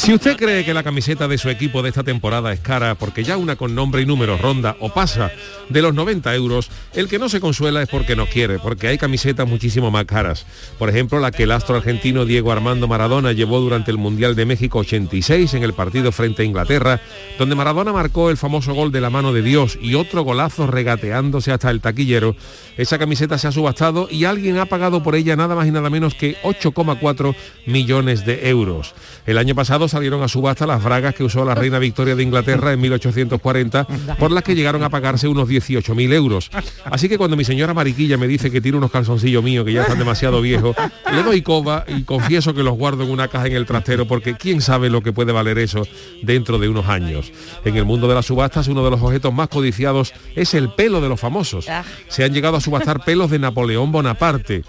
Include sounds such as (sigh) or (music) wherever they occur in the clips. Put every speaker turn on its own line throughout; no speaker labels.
Si usted cree que la camiseta de su equipo de esta temporada es cara porque ya una con nombre y número ronda o pasa de los 90 euros, el que no se consuela es porque no quiere, porque hay camisetas muchísimo más caras. Por ejemplo, la que el astro argentino Diego Armando Maradona llevó durante el Mundial de México 86 en el partido frente a Inglaterra, donde Maradona marcó el famoso gol de la mano de Dios y otro golazo regateándose hasta el taquillero. Esa camiseta se ha subastado y alguien ha pagado por ella nada más y nada menos que 8,4 millones de euros. El año pasado salieron a subasta las bragas que usó la reina Victoria de Inglaterra en 1840, por las que llegaron a pagarse unos 18.000 euros. Así que cuando mi señora Mariquilla me dice que tiene unos calzoncillos míos que ya están demasiado viejos, le doy coba y confieso que los guardo en una caja en el trastero porque quién sabe lo que puede valer eso dentro de unos años. En el mundo de las subastas uno de los objetos más codiciados es el pelo de los famosos. Se han llegado a subastar pelos de Napoleón Bonaparte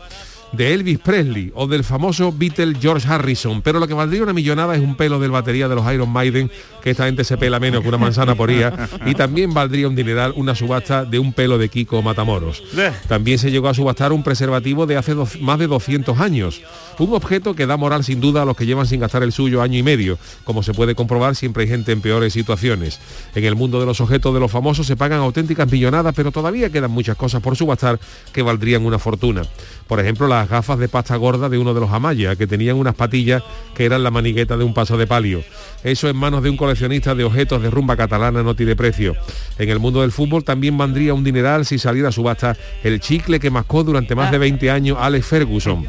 de Elvis Presley o del famoso Beatle George Harrison, pero lo que valdría una millonada es un pelo del batería de los Iron Maiden, que esta gente se pela menos que una manzana por día, y también valdría un dineral una subasta de un pelo de Kiko Matamoros. También se llegó a subastar un preservativo de hace más de 200 años, un objeto que da moral sin duda a los que llevan sin gastar el suyo año y medio. Como se puede comprobar, siempre hay gente en peores situaciones. En el mundo de los objetos de los famosos se pagan auténticas millonadas, pero todavía quedan muchas cosas por subastar que valdrían una fortuna. Por ejemplo, las gafas de pasta gorda de uno de los Amaya, que tenían unas patillas que eran la manigueta de un paso de palio. Eso en manos de un coleccionista de objetos de rumba catalana no tiene precio. En el mundo del fútbol también valdría un dineral si saliera a subasta el chicle que mascó durante más de 20 años Alex Ferguson,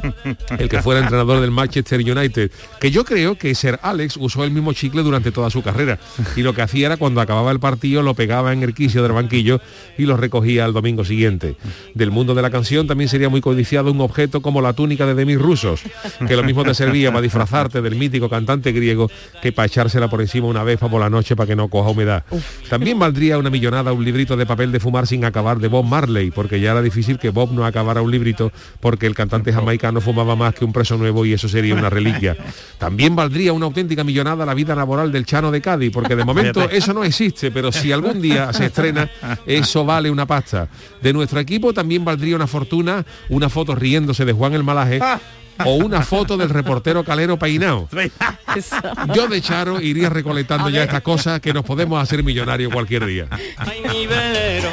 el que fuera entrenador del Manchester United, que yo creo que ser Alex usó el mismo chicle durante toda su carrera y lo que hacía era cuando acababa el partido lo pegaba en el quicio del banquillo y lo recogía al domingo siguiente. Del mundo de la canción también sería muy codiciado un objeto como la túnica de Demis Rusos, que lo mismo te servía para disfrazarte del mítico cantante griego que para echársela por encima una vez por la noche para que no coja humedad. También valdría una millonada un librito de papel de fumar sin acabar de Bob Marley, porque ya era difícil que Bob no acabara un librito porque el cantante jamaicano fumaba más que un preso nuevo y eso sería una reliquia. (laughs) También valdría una auténtica millonada la vida laboral del Chano de Cádiz, porque de momento eso no existe, pero si algún día se estrena, eso vale una pasta. De nuestro equipo también valdría una fortuna una foto riéndose de Juan el Malaje o una foto del reportero Calero peinado. (laughs) Yo de Charo iría recolectando ya estas cosas que nos podemos hacer millonarios cualquier día.
Ay, mi velero,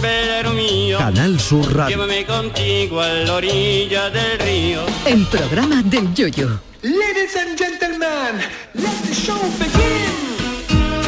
velero mío,
Canal Sur Radio.
llévame contigo a la orilla del río.
El programa del Yoyo.
Ladies and gentlemen, let the show begin.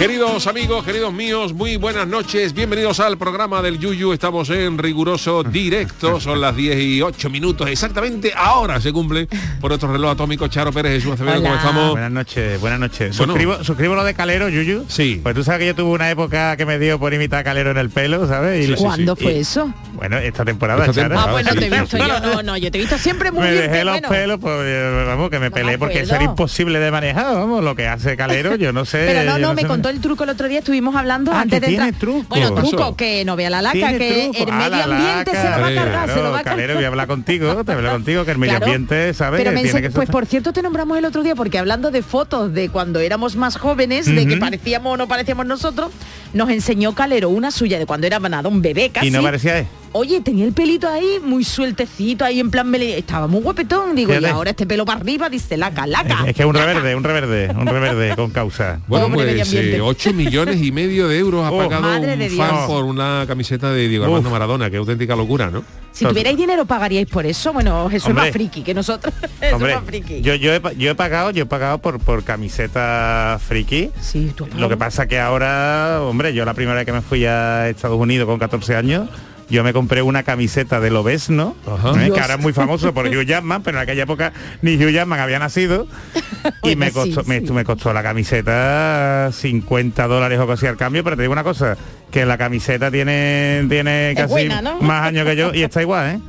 Queridos amigos, queridos míos, muy buenas noches. Bienvenidos al programa del Yuyu. Estamos en riguroso directo. Son las 10 y 8 minutos. Exactamente ahora se cumple por otro reloj atómico. Charo Pérez, Jesús Acevedo, ¿cómo estamos?
Buenas noches, buenas noches.
Bueno.
Suscribo, suscribo lo de Calero, Yuyu.
Sí.
Pues tú sabes que yo tuve una época que me dio por imitar a Calero en el pelo, ¿sabes?
Sí, sí,
¿Cuándo
sí.
fue
Y-
eso?
Bueno, esta temporada,
Esta
Charo.
temporada,
Ah, bueno,
sí.
te he visto yo. No, no, yo te he visto siempre muy
me
bien.
dejé
qué
los
bueno.
pelos, pues vamos, que me
No
peleé
me
porque
acuerdo.
ser imposible de manejar, vamos, lo que hace Calero, yo no sé.
Pero no, no, me contó el truco el otro día, estuvimos hablando
Ah,
antes
que
de
tiene truco.
Bueno, truco, que no vea la laca, que
truco.
el medio ambiente se lo va a cargar, se lo va a cargar.
Calero, voy a hablar contigo, te hablo contigo, que el medio
Claro.
ambiente, ¿sabes?
Pero me
tiene que
pues por cierto te nombramos el otro día porque hablando de fotos de cuando éramos más jóvenes, de que parecíamos o no parecíamos nosotros, nos enseñó Calero una suya de cuando era nada, un bebé casi.
Y no parecía él.
Oye, tenía el pelito ahí muy sueltecito, ahí en plan mele- estaba muy guapetón, digo,
Fíjate.
y ahora este pelo para arriba, dice laca, laca.
Es que es un reverde, un reverde, un reverde con causa. (laughs)
Bueno,
Hombre,
pues
ambiente.
8 millones y medio de euros ha
Oh,
pagado un fan
Dios.
por una camiseta de Diego Armando
Uf.
Maradona. Qué auténtica locura, ¿no?
Si tuvierais dinero pagaríais por eso. Bueno, Jesús
Hombre.
es más friki que nosotros. (laughs)
Hombre,
es más friki.
yo, yo, he, pa- yo he pagado, yo he pagado por, por camiseta friki.
Sí, tú has
Lo que pasa que ahora, hombre, yo la primera vez que me fui a Estados Unidos con 14 años, yo me compré una camiseta de Lobesno. ¿eh? Que ahora es muy famoso por Hugh Jackman, pero en aquella época ni Hugh Jackman había nacido. (laughs) y me
sí,
costó, me,
sí.
me costó la camiseta 50 dólares o casi al cambio, pero te digo una cosa, que la camiseta tiene, tiene casi
buena, ¿no?
más años que yo y está igual, ¿eh?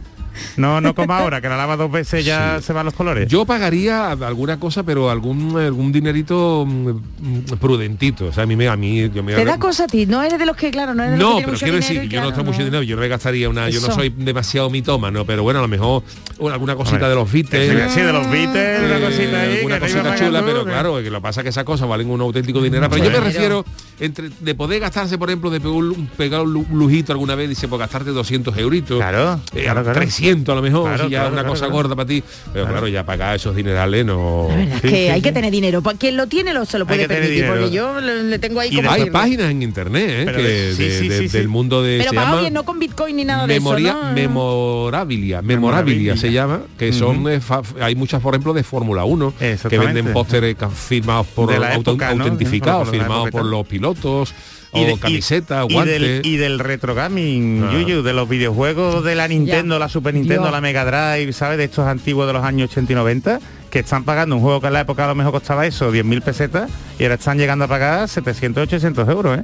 No, no como ahora, que la lava dos veces ya se van los colores.
Yo pagaría alguna cosa, pero algún algún dinerito mm, mm, prudentito. O sea, a mí me a mí yo me
Te da cosa a ti, no eres de los que, claro, no eres de los
No,
que
pero
mucho
quiero decir, yo no tengo mucho dinero, yo no me gastaría una, yo no soy demasiado mitómano, pero bueno, a lo mejor bueno, alguna cosita de los Beatles.
Sí, de los Beatles, una
eh,
cosita ahí.
alguna
que no
cosita chula, pero claro, que lo pasa que esas cosas valen un auténtico dinero. Pero yo me refiero entre de poder gastarse, por ejemplo, de pegar un, pegar un lu- lujito alguna vez, dice, por gastarte 200 euritos.
Claro,
eh,
claro, claro.
300 a lo mejor,
Claro,
si ya
claro,
una
claro,
cosa
claro.
gorda para ti. Pero claro, ya pagar esos dinerales no...
La verdad es que
sí, (laughs)
hay
sí.
que tener dinero. Quien lo tiene lo se lo puede permitir, porque yo le, tengo ahí
Y
como
Hay páginas en internet eh,
Pero
que
de- sí,
de-
sí,
de-
sí, sí.
del mundo de
Pero no con Bitcoin ni nada
Memoria,
de eso, ¿no?
memorabilia, memorabilia
Memorabilia.
se llama, que son eh, hay muchas por ejemplo de Fórmula 1 que venden pósteres firmados por autentificados, firmados por los pilotos
Y de-
o camisetas,
y,
guantes.
y del, y del retro gaming,
Ah.
Yuyu, de los videojuegos de la Nintendo,
Ya.
la Super Nintendo,
Dios.
la Mega Drive, ¿sabes? De estos antiguos de los años 80 y 90, que están pagando un juego que en la época a lo mejor costaba eso, 10.000 pesetas, y ahora están llegando a pagar 700, 800 euros, ¿eh?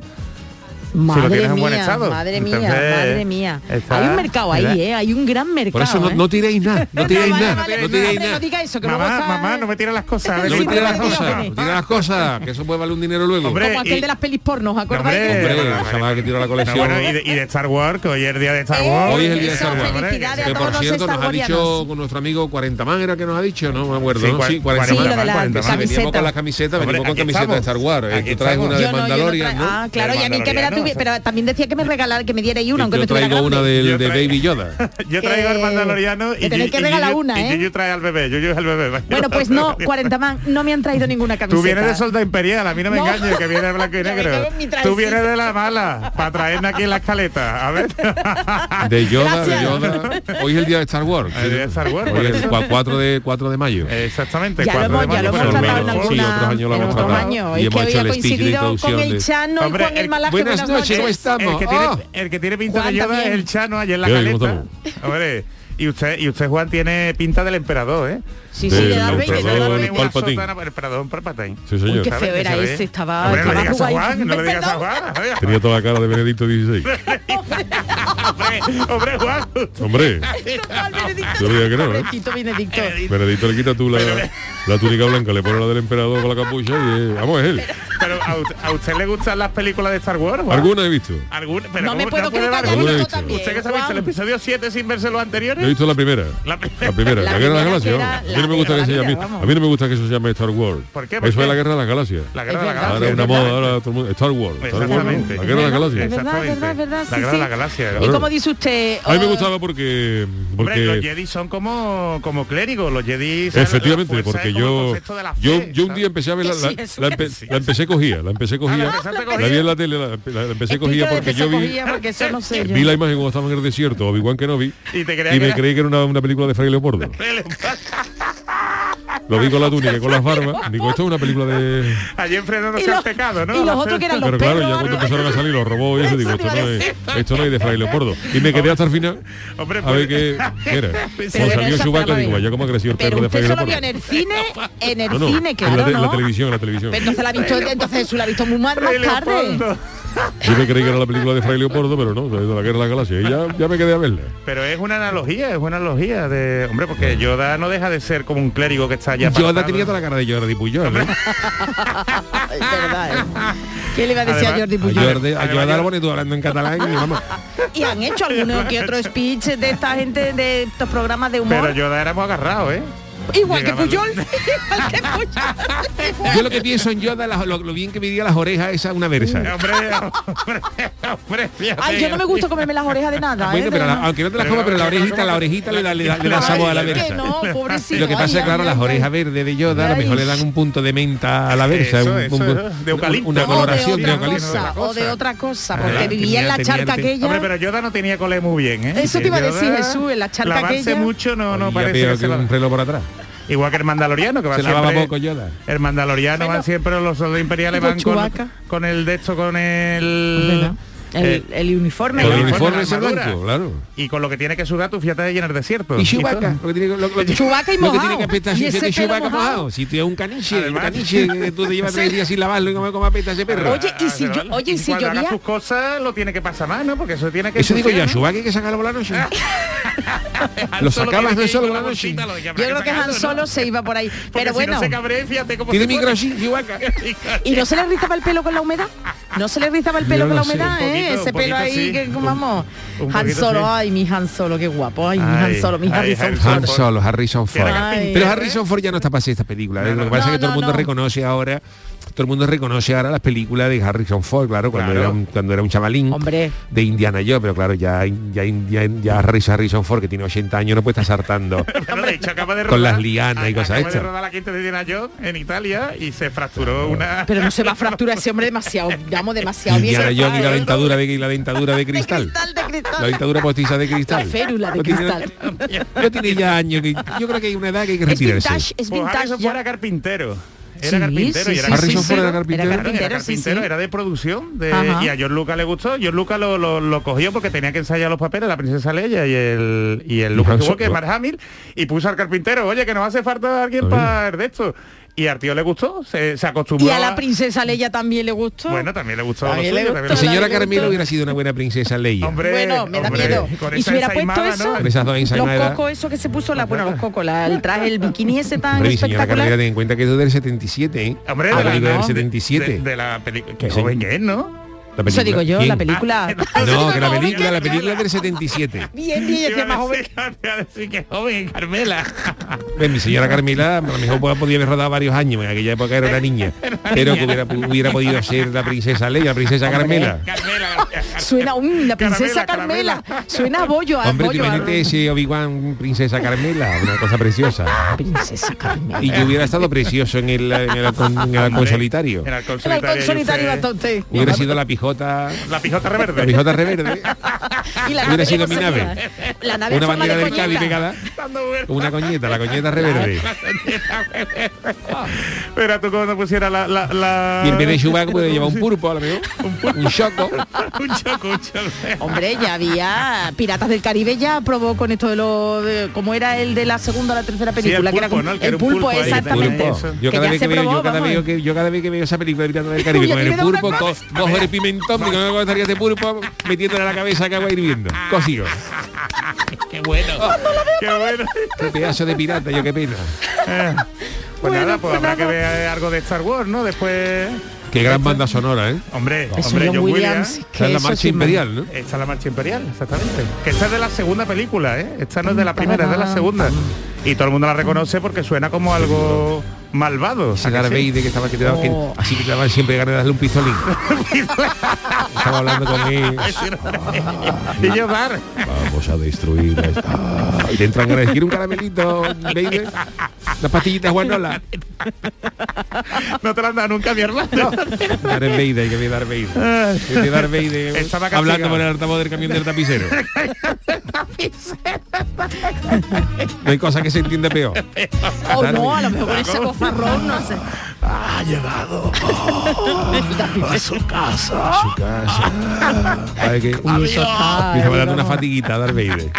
Madre
tienes en
mía,
buen estado.
madre mía,
Entonces,
madre mía.
está-
hay un mercado ahí,
¿verdad?
¿eh? Hay un gran mercado.
por eso no,
¿eh?
no tiréis nada, no tiréis nada,
vale,
no tiréis
no
nada.
diga eso, que luego
Mamá,
está-
mamá, no me tires las cosas.
No
Sí,
me
si-
tires las cosas, no tires las cosas, que eso puede valer un dinero luego.
Hombre,
Como aquel
y-
de las pelis porno, ¿os acordáis?
Hombre,
Hombre, que tira la
No,
colección.
bueno, y, de, y de Star Wars, que hoy es el día de Star
Eh,
Wars.
Hoy es el día de Star Wars. Que por cierto nos ha dicho con nuestro amigo 40 man era que nos ha dicho, no me acuerdo,
Sí,
¿no?
cua-
Sí, 40
40
Sí,
man.
lo
veníamos con la camiseta,
Hombre,
venimos con
aquí
camiseta de. Star Wars. Eh, Tú traes una de
no, no
Mandalorian, ¿no?
Ah, claro, y a mí que me la Pero también decía que me regalar, que me diera una, aunque
Yo
me tuviera
traigo una del
Yo
de
traigo-
Baby Yoda. (laughs)
Yo traigo al
Que-
mandaloriano y,
tenéis que
y
regalar una,
y
¿eh?
Yuyu trae al bebé, Yuyu es el bebé.
Bueno, pues no, (laughs) 40 man, no me han traído ninguna camiseta.
Tú vienes de Solda Imperial, a mí no me
No.
engañes, que viene de blanco y (laughs) negro. Tú vienes de la mala, para traernos aquí en la escaleta. A ver.
De Yoda, de. Yoda. Hoy es el día de Star Wars.
El día de Star Wars,
Hoy
por
es
eso.
el 4 de, 4 de mayo.
Exactamente.
Ya lo
cuatro de
hemos, ya lo
mayo,
hemos tratado en
sí, otros años lo hemos tratado. Y hemos hecho el de
con el
de-
Chano
Hombre,
y con el
el-
Malaje.
buenas noches, ¿cómo estamos?
El que, tiene,
Oh.
el que tiene pinta
Juan
de Yoda
también.
es el Chano allí en la
¿Qué hay? ¿Cómo
caleta. Hombre, y usted, y usted Juan tiene pinta del emperador, ¿eh?
Sí, sí, de Darth Vader,
el emperador Palpatine.
Sí, señor.
Uy, qué
¿Sabes?
feo
Que
era
se ve.
ese, estaba...
Hombre, no le digas a
jugadito.
Juan, no le digas a
Perdón.
Juan.
Tenía toda la cara de Benedicto XVI.
hombre, hombre, Juan.
Hombre,
Benedicto.
Que no, ¿eh?
Pobrecito Benedicto.
Benedicto le quita tú la, la túnica blanca, le pone la del emperador con la capucha y eh, vamos, es él.
Pero ¿a, usted- a usted le gustan las películas de Star Wars? Juan?
Alguna he visto.
¿Alguna? Pero
No me
¿cómo-
puedo callado
visto.
también.
¿Usted que se ha visto el episodio 7 sin verse los anteriores?
He visto la primera.
La primera.
La primera,
La
la, guerra de las
que
galaxias. A mí no
la
me gusta que se
la
llame. A mí no me gusta que eso se llame Star Wars.
¿Por qué? ¿Por
Eso
qué?
es la guerra de las galaxias.
La guerra de la
verdad.
Ahora es una moda, ahora todo el mundo. Star Wars.
Exactamente.
La guerra de las galaxias.
Exactamente. La guerra de la galaxia.
Y como dice usted...
A mí me
oh,
gustaba porque
Hombre, los Jedi son como, como clérigos, los Jedi...
efectivamente, porque yo yo yo un día empecé a ver la, la, la empe- la empecé cogía, la empecé cogía,
la
vi en la tele, la, la empecé cogía porque
que
yo vi
porque eso no sé (laughs) yo.
vi la imagen cuando estaba en el desierto, Obi-Wan Kenobi,
Y te
y me creí que era una, una película de Fray Leopoldo. (laughs) Lo vi con la túnica y con las barbas. Digo, esto es una película de...
Allí enfrentándose
Y
al
los-
pecado, ¿no?
y los otros que eran los
Pero claro,
perros,
ya cuando empezaron a salir los robots y eso, digo, esto no, es, esto no es de Fray Leopoldo. Y me quedé hasta el final
Hombre,
a
pues-
ver qué, qué era. (laughs) Cuando salió digo, vaya cómo ha crecido el
Pero
perro de Fray Leopoldo.
vio en el cine, (laughs) en el
No, no,
cine,
en
claro,
la, te-
¿no?
la televisión, en la televisión.
Pero entonces la ha visto, entonces la ha visto muy más, tarde.
Yo me creí que era la película de Fray Leopoldo, pero no, de la guerra de la galaxia. Y ya, ya me quedé a verla.
Pero es una analogía, es una analogía de... Hombre, porque Yoda no deja de ser como un clérigo que está allá
Yoda
apartado.
tenía toda la cara de Jordi Puyol. ¿eh? (laughs)
Es verdad, ¿eh? ¿Qué le iba a decir
Además-
a Jordi
A
Puyol?
Jordi, a
Además,
Yoda
yo-
lo pone tú hablando en catalán y vamos.
Y han hecho alguno que otro speech de esta gente de estos programas de humor.
Pero Yoda éramos agarrados, ¿eh? (laughs)
Igual que Puyol. Igual que Puyol.
Yo lo que pienso en Yoda, lo, lo bien que medía las orejas, esa una versa.
Hombre, hombre, hombre, fíjate.
Ay, yo no me gusta comerme las orejas de nada.
Bueno,
¿eh?
pero
De-
la- aunque no te las comas, pero la orejita, la orejita le da, le da, le da sabor a la
es que
versa.
no, pobrecito.
Lo que pasa es que, claro,
ay,
las orejas verdes de Yoda a lo mejor le dan un punto de menta a la versa,
Eso,
un-
eso,
un-
de eucalipto.
una
O de
coloración de, eucalipto.
cosa, o de otra cosa, porque
Ah,
vivía en la charca
tenía-
aquella.
Hombre, pero Yoda no tenía cole muy bien, ¿eh?
Eso te iba a decir, Jesús, en la charca aquella.
mucho no, no parece que
un reloj por atrás.
Igual que el mandaloriano, que va
Se lavaba
siempre...
poco Yoda.
El mandaloriano
Bueno.
van siempre los soldados imperiales van con, con el de esto, con el...
El,
Eh,
el uniforme.
Y con lo que tiene que sudar tu fiesta en el desierto.
Y. Chewbacca, lo que tiene, que- lo, lo- (laughs)
Chewbacca y
lo que
mojado.
tiene que apestar
Y
si
mojado.
mojado. Si tú es un caniche, un
Además-
caniche que tú te llevas (laughs) tres días sin lavarlo y como, como apesta ese perro.
Oye, y si yo- oye, y si
cuando haga
llovía-
sus cosas lo tiene que pasar más, ¿no? Porque eso tiene que
Eso digo yo, a. Chewbacca hay que sacarlo por la noche. (laughs) Lo
Solo
sacabas
ir
solo por la noche.
de
Yo creo que Han. Solo se iba por ahí. Pero bueno.
Tiene.
¿Y no se le rizaba el pelo con la humedad? ¿No se le rizaba el pelo con la humedad, eh?
Poquito,
Ese pelo
poquito
ahí
sí.
que vamos.
un
Han
poquito
Solo,
sí.
ay, mi Han Solo, qué guapo. Ay, mi
Ay,
Han Solo, mi
ay,
Harrison
Harrison
Han
Ford.
Ford.
Solo, Harrison Ford.
Ay.
Pero Harrison Ford ya no está para hacer esta película. ¿eh? Lo que
no,
pasa es que
no,
todo el mundo
no.
reconoce ahora, todo el mundo reconoce ahora las películas de Harrison Ford, claro, cuando,
Claro.
Era, un, cuando era un chavalín
Hombre.
de Indiana Jones, pero claro, ya, ya, ya, ya Harrison Ford, que tiene 80 años, no puede estar saltando. (laughs)
Bueno, de hecho, acaba de
Con las lianas y cosas
acaba de
estas.
rodar la quinta de Indiana Jones en Italia y se fracturó una...
Pero no se va a fracturar ese hombre demasiado, vamos, demasiado bien.
Indiana Jones y la. Dentadura de, la dentadura de
De
cristal.
de cristal.
La dentadura postiza de cristal.
La férula de cristal.
No tiene ya años. que- yo creo que hay una edad que hay que
Es
retirarse.
vintage, es
Pues
vintage
Harrison
ya.
Ford era carpintero. Era
Sí,
carpintero
sí,
y era
sí,
era carpintero.
Era
Claro,
carpintero,
era
sí,
carpintero,
sí.
era de producción de- y a George Lucas le gustó. George Lucas lo, lo- lo cogió porque tenía que ensayar los papeles, la princesa Leia y el y el Lucas
Solo.
Mark Hamill, y puso al carpintero, oye, que nos hace falta alguien para de esto. Y al tío le gustó, se, se acostumbró.
Y a la princesa Leia también le gustó.
Bueno, también le gustó.
También
lo
le
suyo,
gustó
también
La señora Carmelo hubiera sido una buena princesa Leia.
Hombre,
bueno, me da
hombre,
miedo. Y si hubiera puesto eso,
¿no?
Con esas dos
los cocos, eso que se puso, la, bueno, los cocos, la- el traje, el bikini ese tan
Hombre, mi señora
espectacular.
Carmela, ten en cuenta que es del 77, ¿eh?
Hombre,
la
de la,
película del
no,
77.
De, de la película. Qué
Sí.
joven es, ¿no?
La
Eso digo yo,
¿Quién?
la película. (laughs)
No, que la película,
que-
la película es del 77. (laughs)
Bien, bien,
a
más joven.
decir- (laughs) te iba a decir que joven, Carmela.
Ven, mi señora Carmela a lo mejor podía- haber rodado varios años, en aquella época era una niña, pero que hubiera, hubiera podido ser la princesa Leia, la princesa Carmela.
Carmela.
Suena un, la princesa
Caramela,
Carmela. Suena a bollo, a
Hombre,
bollo. a-
imagínate ese Obi-Wan princesa Carmela, una cosa preciosa.
Princesa Carmela.
Y que hubiera estado precioso en el, en el, halcón- en el halcón solitario.
En alcohol
El
solitario.
halcón
y
solitario
usted-.
Hubiera sido la pijota,
La pijota reverde.
la pijota reverde,
Y la
hubiera sido mi nave.
La nave
una bandera
de
del Cádiz
coñeta.
pegada, una coñeta, la coñeta reverde.
Pero tú cuando pusiera la... la, la...
Y en vez de Chewbacca puede llevar un pulpo, a lo mejor, un choco. (laughs)
un choco, un choco.
Hombre, ya había Piratas del Caribe ya probó con esto de los de- como era el de la segunda o la tercera
Sí, el
película, que era
pulpo,
como-
¿no? El que
el
era
pulpo,
pulpo
exactamente.
Pulpo. Yo cada vez que veo,
probó,
yo cada
vamos.
vez que yo cada vez que veo esa película de Piratas del Caribe con el pulpo, cojo el pimentón, digo, no me gustaría este pulpo metiéndole la cabeza que agua hirviendo. Cosido. (laughs)
Qué bueno. Qué bueno.
Qué pedazo de pirata, yo qué pena. (laughs)
Pues
Bueno,
nada, pues
pues
habrá que ver algo de Star Wars, ¿no? Después...
Qué gran banda sonora, ¿eh?
Hombre,
Eso,
hombre,
John Williams,
Williams.
Esta es la marcha imperial, ¿no?
Esta es la marcha imperial, exactamente. Que esta es de la segunda película, ¿eh? Esta no es de la primera, es de la segunda. Y todo el mundo la reconoce porque suena como algo malvado.
Ese
¿a que
Darth? Vader que estaba que te daba que-
Oh.
así que te daban siempre ganas de darle un pistolín. (laughs) estaba hablando con él.
y yo dar.
Vamos a destruir esta- Ah, y te entran ganas de decir un caramelito, Vader. Unas pastillitas guanola.
No te la han dado nunca, mi hermano.
Darth Vader, que ve Darth Vader. Ese Darth Vader
Estaba
hablando por el altavoz del camión del tapicero. (laughs) No hay cosa que se entiende peor. (laughs)
O
Darth
no, a lo mejor con ese bozarrón, no sé. (laughs)
Ha llegado (laughs) a su casa.
A su casa. (laughs) Ay, que-
Uy, eso está,
Me estaba
eh,
dando una fatiguita, Darth Vader.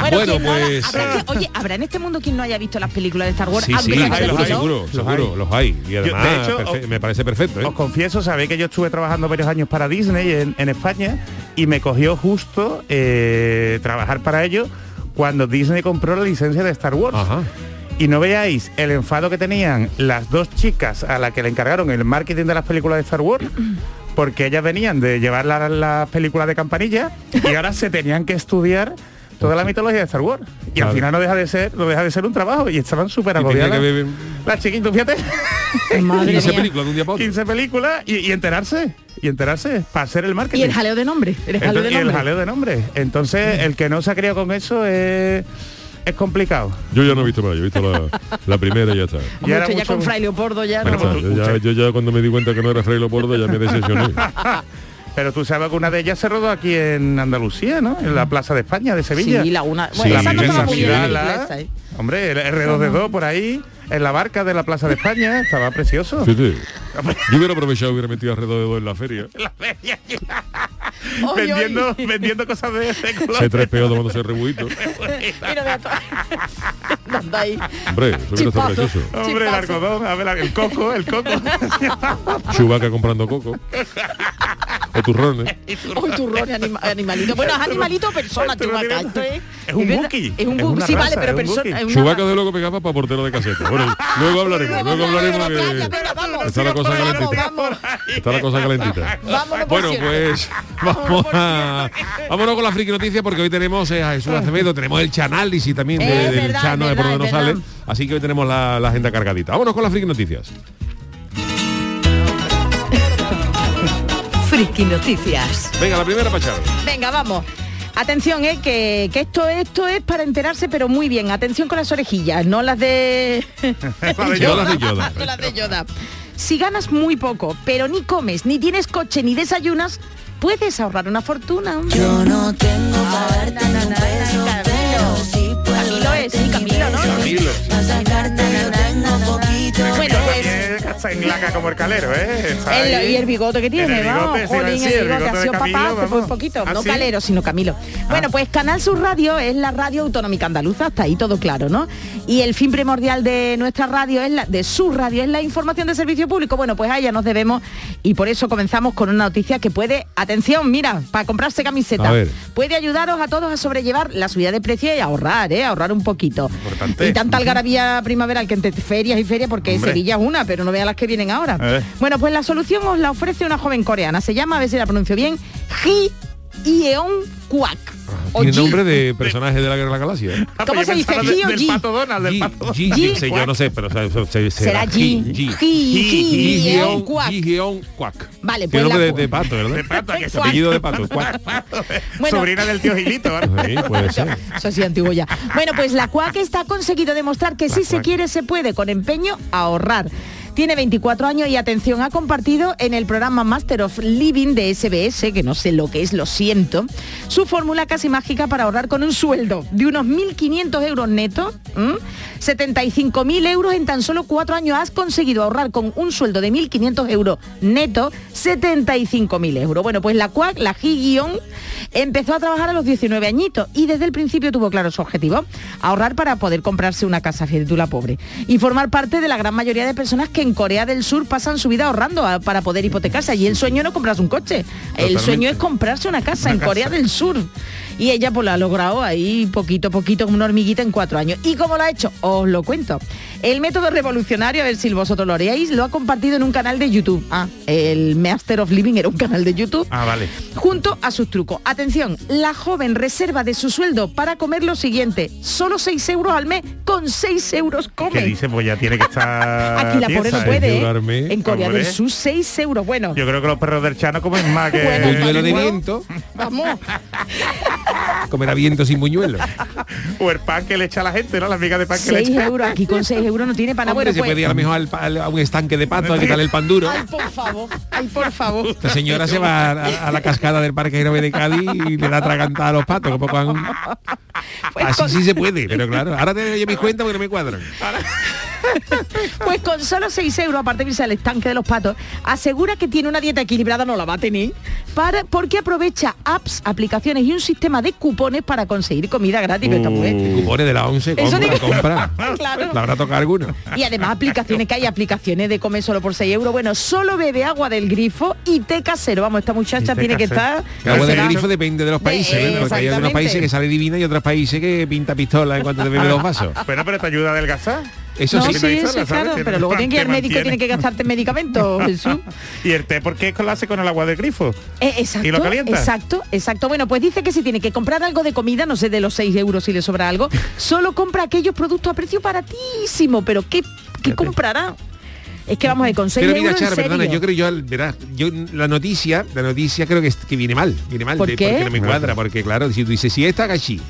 Bueno,
Bueno,
quien no
pues-
habrá que- oye, ¿habrá en este mundo quien no haya visto las películas de Star Wars?
Sí, sí,
los hay.
seguro,
Los
seguro,
hay.
los hay. Y además,
de hecho,
perfe-
os-
me parece perfecto, ¿eh?
Os confieso, sabéis que yo estuve trabajando varios años para Disney en, en España y me cogió justo eh, trabajar para ellos cuando Disney compró la licencia de Star Wars.
Ajá.
Y no veáis el enfado que tenían las dos chicas a las que le encargaron el marketing de las películas de Star Wars, (clears throat) porque ellas venían de llevar las la películas de campanilla y ahora se tenían que estudiar toda la mitología de Star Wars. Y
Claro.
al final no deja de ser, no deja de ser un trabajo y estaban súper agobiadas.
ver
Las chiquitas, fíjate.
Madre (laughs)
15
mía.
películas de un día para otro.
15 películas y, y enterarse. Y enterarse para hacer el marketing.
Y el jaleo de nombre. El jaleo
Entonces-
de
y el
nombre.
jaleo de nombre. Entonces, el que no se ha criado con eso es, es complicado.
Yo ya no he visto más, yo he visto la, la primera y ya está.
Usted ya
mucho-
con Fray Leopoldo ya
Bueno,
no.
yo, ya, yo ya cuando me di cuenta que no era Fray Leopoldo ya me decepcioné. (laughs)
Pero tú sabes que una de ellas se rodó aquí en Andalucía, ¿no? En la Plaza de España de Sevilla.
Sí, la una.
Sí,
Bueno, esa no estaba muy bien ¿eh?
Hombre, el R2D2 por ahí. En la barca de la Plaza de España, estaba precioso.
Sí, sí. (laughs) Yo hubiera aprovechado y hubiera metido alrededor de dos en la feria. (laughs) (laughs)
Oy,
vendiendo,
oy.
vendiendo cosas de ese color.
Se tres peos tomándose el rebuito.
Mira, ahí.
Hombre, eso hubiera estado
Chispazo.
precioso.
Hombre, el algodón, a ver, el coco, el coco.
Chubaca comprando coco. O turrones.
Uy, turrón, anima- animalito. Bueno, es animalito o persona, chubaca. es,
Es un buki,
Es un buki, sí, vale, pero persona.
Chubaca de luego pegaba para portero de caseta. Bueno, luego hablaremos, luego hablaremos que
vamos,
está la cosa calentita. Está la cosa calentita. Bueno, pues (laughs) vamos a vámonos con la friki noticia porque hoy tenemos eh, a Jesús Acevedo, tenemos el chanálisis también de- del Chano de por donde nos sale. Así que hoy tenemos la, la agenda cargadita. Vámonos con las friki noticias.
Friki Noticias.
Venga, la primera para Charo.
Venga, vamos. Atención, eh, que, que esto, esto es para enterarse, pero muy bien. Atención con las orejillas, no las de... (laughs)
La de
Yoda. las de Yoda.
No las de Yoda. Si ganas muy poco, pero ni comes, ni tienes coche, ni desayunas, puedes ahorrar una fortuna. hombre.
Yo no tengo
Casa en laca como el calero, ¿eh?
El- y el bigote que tiene,
El
vamos,
bigote, sí,
jolín, el
el
bigote, ha sido
Camilo,
papá hace muy
vamos.
poquito,
¿Ah,
no
sí?
Calero, sino Camilo. Bueno, pues Canal Sur Radio es la radio autonómica andaluza, hasta ahí todo claro, ¿no? Y el fin primordial de nuestra radio, es la, de su radio, es la información de servicio público. Bueno, pues a ella nos debemos y por eso comenzamos con una noticia que puede, atención, mira, para comprarse camiseta, puede ayudaros a todos a sobrellevar la subida de precio y ahorrar, ¿eh? Ahorrar un poquito.
Importante.
Y tanta algarabía primaveral que entre ferias y ferias, porque
Hombre.
Sevilla es una, pero no vea las que vienen ahora.
Eh.
Bueno, pues la solución os la ofrece una joven coreana. Se llama, a ver si la pronuncio bien, Ji Yeon Kwak. O
Tiene nombre de personaje de la Guerra de la Galaxia. ¿eh? (laughs)
Ah,
¿Cómo se dice, G o G?
pato Donald, del pato Donald.
Yo no sé, pero
Será Ji Kwak.
Ji-Yeon Kwak.
Vale, pues
nombre
la
de, pato, ¿verdad?
De pato, que se
Apellido de pato. (laughs)
Bueno.
Sobrina del tío Gilito. ¿verdad?
Sí, puede ser.
Eso sí, antiguo ya. Bueno, pues la CUAC está conseguido demostrar que si se
CUAC.
quiere se puede, con empeño, ahorrar. Tiene 24 años y atención, ha compartido en el programa Master of Living de SBS, que no sé lo que es, lo siento, su fórmula casi mágica para ahorrar con un sueldo de unos 1.500 euros netos, ¿m? 75.000 euros en tan solo cuatro años. Has conseguido ahorrar con un sueldo de 1.500 euros netos 75.000 euros. Bueno, pues la CUAC, la Gi-Guión, empezó a trabajar a los 19 añitos y desde el principio tuvo claro su objetivo, ahorrar para poder comprarse una casa, fíjate tú la pobre, y formar parte de la gran mayoría de personas que en Corea del Sur pasan su vida ahorrando a- para poder hipotecarse. Y el sueño no es comprarse un coche, el sueño es comprarse una casa en Corea del Sur. Y ella pues lo ha logrado ahí poquito a poquito, como una hormiguita en cuatro años. ¿Y cómo lo ha hecho? Os lo cuento. El método revolucionario, a ver si vosotros lo haréis, lo ha compartido en un canal de YouTube. Ah, el Master of Living era un canal de YouTube
Ah, vale.
junto a sus trucos. Atención, la joven reserva de su sueldo para comer lo siguiente, solo 6 euros al mes, con 6 euros
¿Qué
come.
dice? Pues ya tiene que estar... (laughs)
Aquí la pobre no
¿eh?
puede, ¿eh? En Corea del Sur, 6 euros. Bueno,
Yo creo que los perros del Chano comen más que...
Bueno,
Buñuelo de viento, (laughs)
vamos.
comerá viento sin buñuelo. (laughs)
O el pan que le echa a la gente, ¿no? La miga de pan que le
6
echa.
euros, aquí con 6 euros no tiene para nada. Bueno,
se
pues-
puede ir a lo mejor al pa- al- a un estanque de pato a quitarle el pan duro.
Ay, por favor, ay, por favor.
Esta señora se va a, a la cascada del Parque de Cádiz y le da tragantada a los patos. Como con-
Pues
Así sí se puede, pero claro, ahora te doy mis cuentas porque no me cuadran. (laughs)
Pues con solo 6 euros, aparte de irse al estanque de los patos, asegura que tiene una dieta equilibrada, no la va a tener, para, porque aprovecha apps, aplicaciones y un sistema de cupones para conseguir comida gratis. mujer.
Cupones de la 11,
Eso
compra,
digo-
compra. (laughs)
Claro.
Le habrá tocado alguno.
Y además aplicaciones que hay, aplicaciones de comer solo por 6 euros. Bueno, solo bebe agua del grifo y té casero. Vamos, esta muchacha tiene que estar...
El agua del grifo depende de los
De-
países, ¿eh? porque hay
exactamente.
países que sale divina y otros países que pinta pistola en cuanto te bebe dos vasos. (laughs)
Bueno, pero te ayuda a adelgazar.
Eso
No,
sí,
sí, sí,
¿sabes?
claro, pero luego tiene que ir al médico, tiene que gastarte medicamentos, (laughs) Jesús.
¿Y el té por qué lo hace con el agua del grifo?
Eh, exacto,
¿Y lo calienta?
exacto, exacto. Bueno, pues dice que si tiene que comprar algo de comida, no sé de los 6 euros si le sobra algo, (laughs) solo compra aquellos productos a precio baratísimo. Pero ¿qué, qué comprará? Es que vamos a ir con 6
Pero mira,
euros en
perdona, yo creo yo, verás, yo la noticia, la noticia creo que, es- que viene mal, viene mal,
¿Por
de-
qué?
porque no me cuadra, porque claro, si tú dices, si esta gachi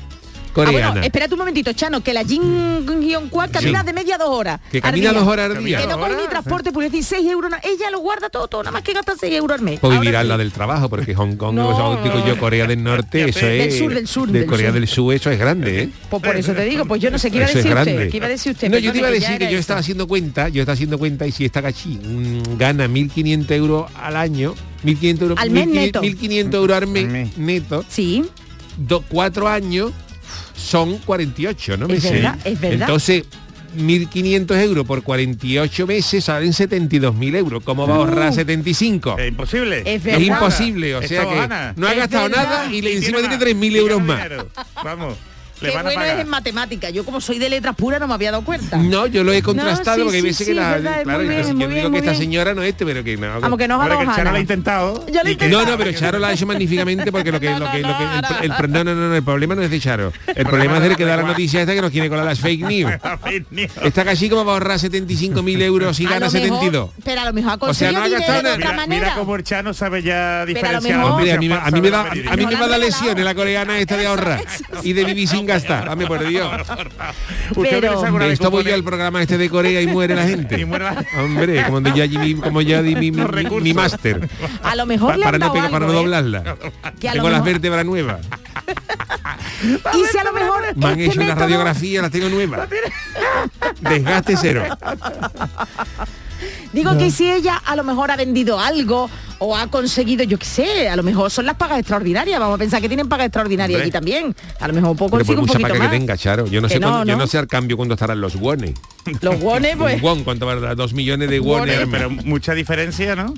coreana.
bueno, espérate un momentito, Chano, que la Jin-Hyun-Kwak camina
Sí.
de media dos horas.
Que camina dos horas al día.
Que no ni transporte, pues decir 6 euros. Ella lo guarda todo, todo, nada más que gasta 6 euros al mes. Ahora
vivirá
sí.
la del trabajo, porque Hong Kong,
No,
o sea, digo yo, Corea del Norte, eso
Del
es...
sur, del sur,
de
del
Corea
sur.
del Sur, eso es grande, ¿eh?
Pues por eso te digo, pues yo no sé qué iba a decir usted.
grande.
¿Qué iba a decir usted?
No, yo te iba a decir que yo estaba haciendo cuenta, yo estaba haciendo cuenta y si esta cachín gana 1.500 euros al año, 1.500 euros
Al mes
1.500
neto.
1.500 euros al mes. neto,
Sí,
do- cuatro años son 48, ¿no?
Es
Meses.
verdad, es verdad.
Entonces, 1.500 euros por 48 meses salen 72.000 euros. ¿Cómo va a ahorrar 75?
Es imposible.
Es
imposible, o
Esto
sea que
gana.
no ha gastado
verdad.
nada y le- encima tiene
más.
3.000
Tiene
euros más.
Vamos. Le
Qué
van a
bueno es en matemática. Yo como soy de letras puras no me había dado cuenta.
No, yo lo he contrastado
sí,
porque
sí,
que la...
verdad,
claro,
muy
yo
bien, muy
digo
bien,
que
muy
esta
bien.
señora no es este, pero que no.
Como que no va a
Hombre, que el Chano lo ha intentado.
Yo lo he
y que-
intentado.
No, no, pero Charo lo ha hecho (laughs) magníficamente porque lo que,
No,
lo que,
no,
lo que-
no,
el,
no.
el- el- no, no, no, no, el problema no es de Charo. El problema es del que da la noticia esta que nos quiere colar las (laughs) fake news. Esta casi como va a ahorrar 75.000 euros y
A
gana
lo mejor-
72.
Pero a lo mejor ha
O sea,
conseguido
no ha gastado
dinero de
nada.
otra
Mira, cómo el Chano sabe ya
Pero a lo
diferenciar.
mejor-
Hombre, a mí, me- a mí me da, a mí
No
me
la han
da
regalado.
lesiones la coreana esta de ahorrar y de vivir sin gastar. Dame (laughs) por Dios.
¿Usted
Pero-
esto voy yo al programa este de Corea y muere la (laughs) gente.
Y muere la-
Hombre, como de ya mi, como ya di mi, mi, mi- máster.
A lo mejor
Pa-
le
para no para no
¿eh?
doblarla.
Que
Tengo
lo
las
mejor-
vértebras (laughs) nuevas.
Y si a lo mejor
Me han
este
hecho una
método-
radiografía, las tengo nuevas. Desgaste cero.
Digo que si ella a lo mejor ha vendido algo o ha conseguido, yo qué sé, a lo mejor son las pagas extraordinarias. Vamos a pensar que tienen pagas extraordinarias allí también. A lo mejor consigo un poquito
paga
más.
que tenga, Charo. Yo no
Que
sé
no,
cuándo- yo
¿no?
sé al cambio cuándo estarán los wones. (laughs)
Los wones, pues,
Un won, ¿cuánto valdrá? Dos millones de wones.
Wones,
Pero mucha diferencia, ¿no?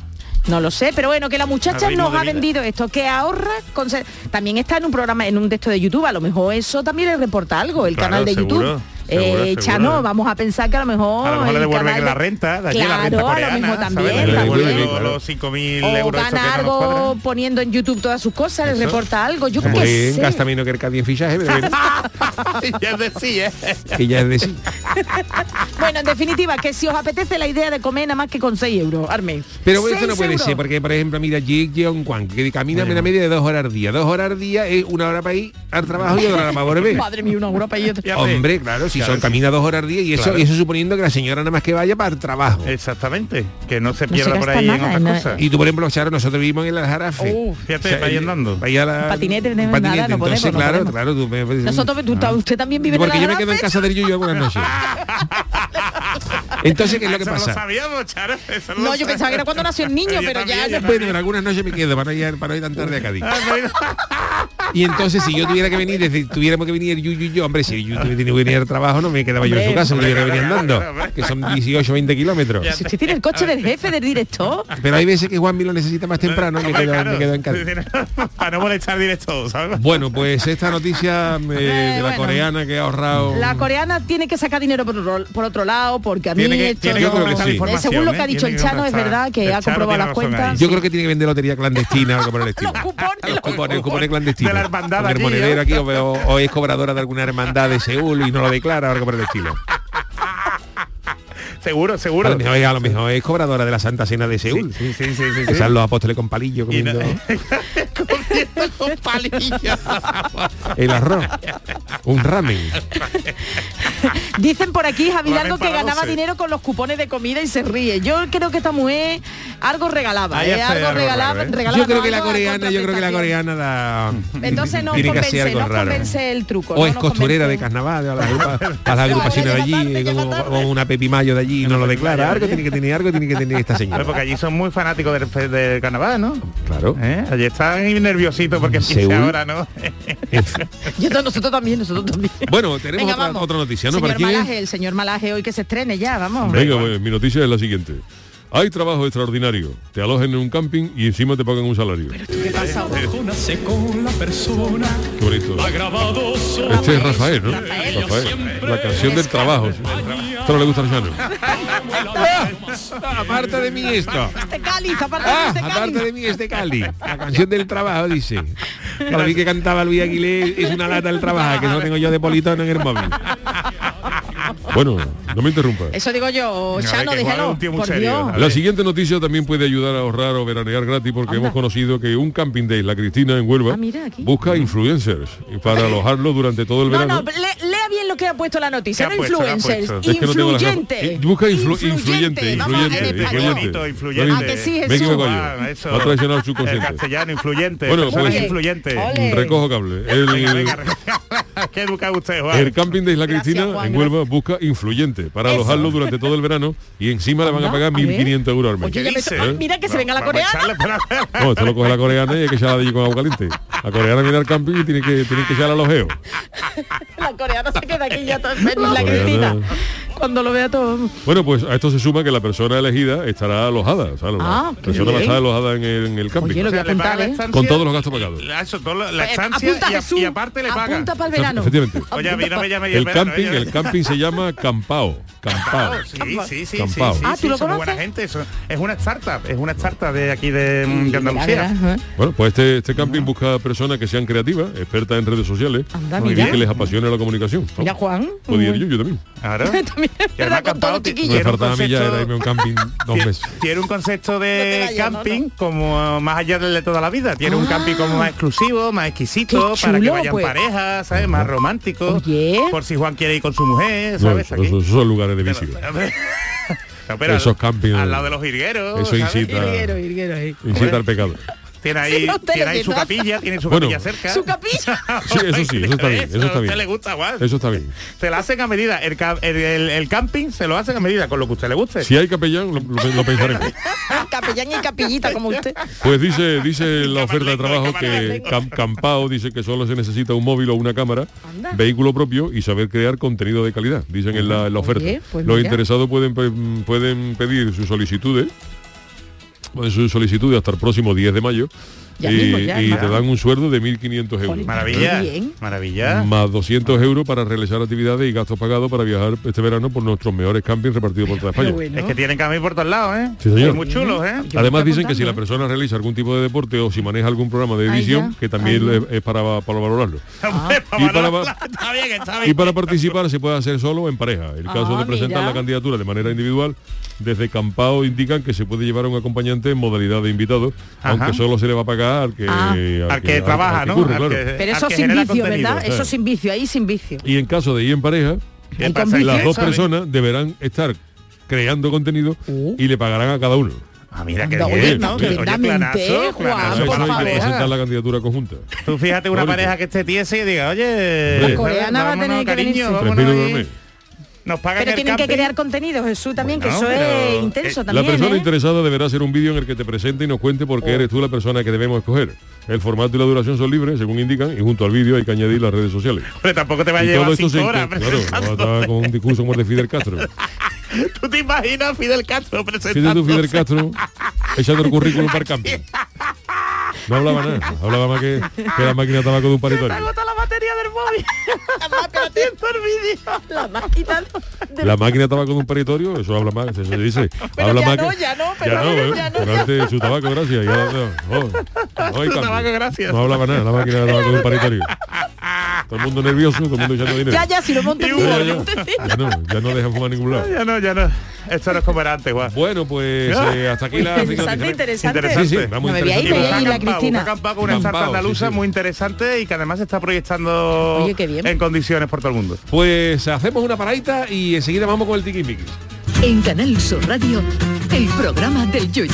no lo sé, pero bueno, que la muchacha nos ha
vida.
vendido esto, que ahorra, con también está en un programa, en un texto de YouTube, a lo mejor eso también le reporta algo, el
Claro,
canal de
seguro,
YouTube.
Seguro,
eh,
seguro.
Chano, vamos a pensar que a lo mejor...
A lo mejor le
el
devuelven
canal
la
de-
renta, de allí la
Claro,
renta
a lo
coreana,
mismo
¿sabes?
también,
Le devuelven
también.
los-
claro.
los 5.000
O
euros que
gana algo
cuadran.
poniendo en YouTube todas sus cosas, le
Eso.
reporta algo, yo qué sé.
gasta menos que el Cádiz en fichaje, pero bueno, (laughs)
ya decía, ¿eh?
que ya es decir. (laughs)
Bueno, en definitiva, que si os apetece la idea de comer nada más que con 6 euros, Armen.
Pero eso no puede
euros.
ser, porque por ejemplo, mira, Jig Jeong Kwan, que camina una media de dos horas al día. Dos horas al día es una hora para ir al trabajo y otra hora para volver. (laughs)
Madre mía, una otra.
Ya ves.
Hombre, claro, si
Claro,
son
sí.
camina dos horas al día y eso,
Claro.
y eso suponiendo que la señora nada más que vaya para el trabajo.
Exactamente, que no se pierda por
gasta
ahí en
nada,
otras
no-
cosas.
Y tú, por ejemplo, Charo, nosotros vivimos en el Aljarafe.
Uh,
Fíjate, para ir andando.
Vaya a la,
Patinete, no,
patinete.
nada, no
Entonces,
podemos, no
claro,
podemos.
claro, tú me-
Nosotros, tú-
Ah.
usted también vive
Porque
en
yo
la
me quedo en
Jarafe?
casa del Yuyo algunas noches. Entonces, ¿qué es lo que
Eso
pasa?
lo sabíamos, Charo. eso lo
No, yo pensaba que era cuando nació el niño,
Yo
pero ya-
también,
ya-
yo
Bueno, pero algunas noches me quedo para no ir, para no ir tan tarde a Cádiz.
Ah.
Y entonces, si yo tuviera que venir, desde, tuviéramos que venir Yuyu y yo, hombre, si Yuyu tuviera que venir al trabajo, no me quedaba yo en su
Hombre.
casa, me hubiera (laughs) venido
Claro,
andando, que son 18, 20 kilómetros.
Si usted tiene el coche del jefe, del director.
Pero hay veces que Juanmi lo necesita más temprano me
Hombre,
quedo,
claro.
me quedo en casa. (laughs)
Para no molestar directo, ¿sabes?
Bueno, pues esta noticia eh, de la
bueno.
coreana que ha ahorrado...
La coreana tiene que sacar dinero por otro, por otro lado, porque a mí
Tiene que-
esto Eh, según lo que
¿eh?
ha dicho
Tiene
el Chano, es verdad que ha comprobado las cuentas.
Yo creo que tiene que vender lotería clandestina o algo por el estilo. (laughs)
Los cupones,
Los
los
cupones, los cupones clandestinos.
De la hermandad
aquí o es cobradora de alguna hermandad de Seúl y no lo declara o algo por el estilo. (laughs)
Seguro,
A
seguro.
lo mejor, es- a lo mejor es cobradora de la Santa Cena de Seúl.
Sí, sí, sí, sí,
los apóstoles con palillo comiendo (laughs)
Comiendo con palillos.
el arroz. Un ramen.
Dicen por aquí, Javi Largo, que ganaba
12.
dinero con los cupones de comida y se ríe. Yo creo que esta mujer algo regalaba, ¿eh? algo
algo
regalaba,
raro, ¿eh?
regalaba
Yo creo que la coreana, yo creo que la coreana da
Entonces no convence,
algo
no
raro.
convence el truco.
O
no
es costurera de carnaval, o a las, agrupa- a las agrupaciones de (laughs) allí, como, como una Pepi Mayo de allí y no lo (laughs) declara. Algo tiene que tener, algo tiene que tener esta señora.
Porque allí son muy fanáticos del, carnaval, ¿no?
Claro.
¿Eh? Allí están ahí nerviositos porque ahora, ¿no? (laughs)
Yo, nosotros también, nosotros también.
Bueno, tenemos
Venga,
otra, otra noticia, ¿no?
Señor
¿Para quién es?
Malaje, el señor Malaje hoy que se estrene ya, vamos.
Venga, pues, mi noticia es la siguiente. Hay trabajo extraordinario. Te alojen en un camping y encima te pagan un salario.
¿Qué pasa ahora?
Nace con la persona
Qué bonito.
grabado sobre
Este es Rafael, ¿no?
Rafael.
La canción del trabajo. Esto no le gusta a Luciano. (laughs) Aparte de mí esto.
Este cáliz, aparte
Ah,
de este
aparte
cáliz.
de mí este Cali. La canción del trabajo dice. Para mí que cantaba Luis Aguilé es una lata del trabajo, que no lo tengo yo de politono en el móvil.
Bueno, no me interrumpa.
Eso digo yo,
No, de Juan es
déjalo. Por
serio.
La siguiente noticia también puede ayudar a ahorrar o veranear gratis porque hemos conocido que un camping de Isla Cristina en Huelva
Ah, mira,
busca influencers para alojarlo durante todo el
No,
verano.
no, le- lo que ha puesto la noticia,
¿Qué
no
ha puesto? ¿Qué ha
influencers,
no
influyente.
Busca influ- influyente, influyente,
español.
influyente.
influyente.
Ah, que sí, Jesús.
Ah,
yo.
eso.
Va a traicionar el
El castellano influyente.
Bueno, pues-
influyentes.
Ole.
Recojo cable.
Venga,
El,
venga, (laughs) Qué educado usted, Juan.
el camping de Isla
Gracias,
Cristina
Juan,
en Huelva busca influyente para
Eso.
alojarlo durante todo el verano y encima le van a pagar
a ver.
1.500 euros al mes.
Oye,
dice?
Mira que se venga la coreana.
No, esto lo coge la coreana y hay que echarla de allí con agua caliente. La coreana viene al camping y tiene que, tiene que echar al ojeo. (laughs)
La coreana se queda aquí ya todo feliz, la. Cristina. Cuando lo vea todo.
Bueno, pues a esto se suma que la persona elegida estará alojada. O sea, la
Ah, qué
persona va a estar alojada en el, en el camping.
Oye, lo
O sea,
voy a apuntar,
la
¿eh?
estancia
Con todos los gastos pagados.
La- Eso, todo la
Eh,
estancia
apunta
y, a-
Jesús,
y aparte le paga.
Apunta para el verano.
Efectivamente.
Oye, a mí no me llame
El camping, el camping se llama Campao. Campao.
Sí, sí, sí, sí,
Campao.
sí,
Ah,
sí,
¿tú lo
son buena gente. eso- es una startup, es una startup de aquí de, de
Mira,
Andalucía.
mira, ¿eh?
Bueno, pues este, este camping busca personas que sean creativas, expertas en redes sociales
Anda,
y
mira.
que les apasione la comunicación.
Mira, Juan.
Podía ir yo, yo también.
Claro. (laughs) (laughs)
No
Tiene un concepto-
era irme a un camping (laughs) dos
Tiene-
meses.
Tiene un concepto
No te
de
no,
camping como más allá del de toda la vida. Tiene un
Ah.
camping como más exclusivo, más exquisito, para que vayan
pues.
parejas, ¿sabes? Más romántico.
Oye.
Por si Juan quiere ir con su mujer,
No,
¿sabes? Aquí.
esos son lugares de. (laughs)
No, pero
Esos campings-
Al lado de los jilgueros.
Eso
¿sabes?
incita,
Irguero, irguero, ahí.
incita al pecado.
Tiene ahí,
Sí,
tiene ahí su capilla, tiene su
Bueno.
capilla cerca.
Su capilla. (laughs)
Sí, eso sí, eso está bien, eso está
a usted
bien.
le gusta, Juan.
Eso está bien.
Se la hacen a medida. El, ca- el- el- el camping se lo hacen a medida, con lo que a usted le guste.
Si hay capellán, lo, lo- lo pensaremos. (laughs)
Capellán y capillita como usted.
Pues dice, dice la oferta de trabajo que. Cam- Campao dice que solo se necesita un móvil o una cámara,
Anda.
vehículo propio y saber crear contenido de calidad, dicen en la, en la oferta.
Oye, pues
Los interesados pueden, pueden pedir sus solicitudes, pueden sus solicitudes hasta el próximo 10 de mayo
Ya
y,
mismo, ya,
y
nada.
te dan un sueldo de 1.500 euros.
Maravilla. Maravilla.
Más 200 euros para realizar actividades y gastos pagados para viajar este verano por nuestros mejores campings repartidos por toda España.
Bueno.
Es que tienen camping por todos lados, ¿eh?
Sí, señor.
Muy chulos, ¿eh?
Yo
Además dicen que si la persona realiza algún tipo de deporte o si maneja algún programa de edición, que también
Ay,
es, es para, para valorarlo. (laughs) Y para-
valorarla, (laughs) está bien, está bien.
Y para participar se puede hacer solo o en pareja. El caso
Ah,
de presentar
mira.
la candidatura de manera individual, desde Campao indican que se puede llevar a un acompañante en modalidad de invitado,
Ajá.
aunque solo se le va a pagar al que,
Ah.
Al que trabaja,
al que
¿no?
curre,
Al
claro.
que-
Pero
al
eso
que
sin vicio,
contenido,
¿verdad?
claro.
Eso sin vicio, ahí sin vicio.
Y en caso de ir en pareja, las dos personas deberán estar creando contenido
Uh.
y le pagarán a cada uno.
Ah, mira qué bien,
presentar la candidatura conjunta.
Tú fíjate una pareja que esté tiesa y diga, oye,
La
coreana va a tener que
Nos pagan
Pero
el
tienen que crear contenido, Jesús, también, que eso
pero,
es intenso
eh,
también.
La persona
¿eh?
interesada deberá hacer un vídeo en el que te presente y nos cuente por qué eres tú la persona que debemos escoger. El formato y la duración son libres, según indican, y junto al vídeo hay que añadir las redes sociales.
Hombre, tampoco te va a llevar cinco horas
claro, no con un discurso como el de Fidel Castro. (laughs)
¿Tú te imaginas Fidel Castro presentando?
Fidel Castro, echando el currículum para el camping. (laughs) No hablaba nada, hablaba más que, que la máquina de tabaco de un paritorio.
agota la batería del móvil. (laughs) Haciendo el vídeo.
La máquina de-
La máquina de tabaco de un paritorio, eso habla más, eso se dice. (laughs)
Pero
habla
ya
más
no,
que-
ya no, pero
ya no,
ya no,
Pero
ya.
antes su tabaco, gracias. Ya, no, no, no hay
Su
cambio.
tabaco, gracias.
No hablaba nada, la máquina de tabaco de un paritorio. Todo el mundo nervioso, todo el mundo echando dinero.
Ya, ya, si lo
Ya, no, ya no dejan fumar a ningún lado.
Ya no, ya no. Esto no es como era antes, Juan.
Bueno, pues eh, hasta aquí la
Interesante, interesante.
noticia. Sí, sí, va muy
No me voy a ir,
interesante.
voy a ir, la
Campao,
Cristina.
un Campao con una startup andaluza
sí, sí.
muy interesante y que además se está proyectando
Oye, qué bien.
en condiciones por todo el mundo.
Pues hacemos una paradita y enseguida vamos con el tiquismiquis.
En Canal Sur Radio, el programa del Yoyo.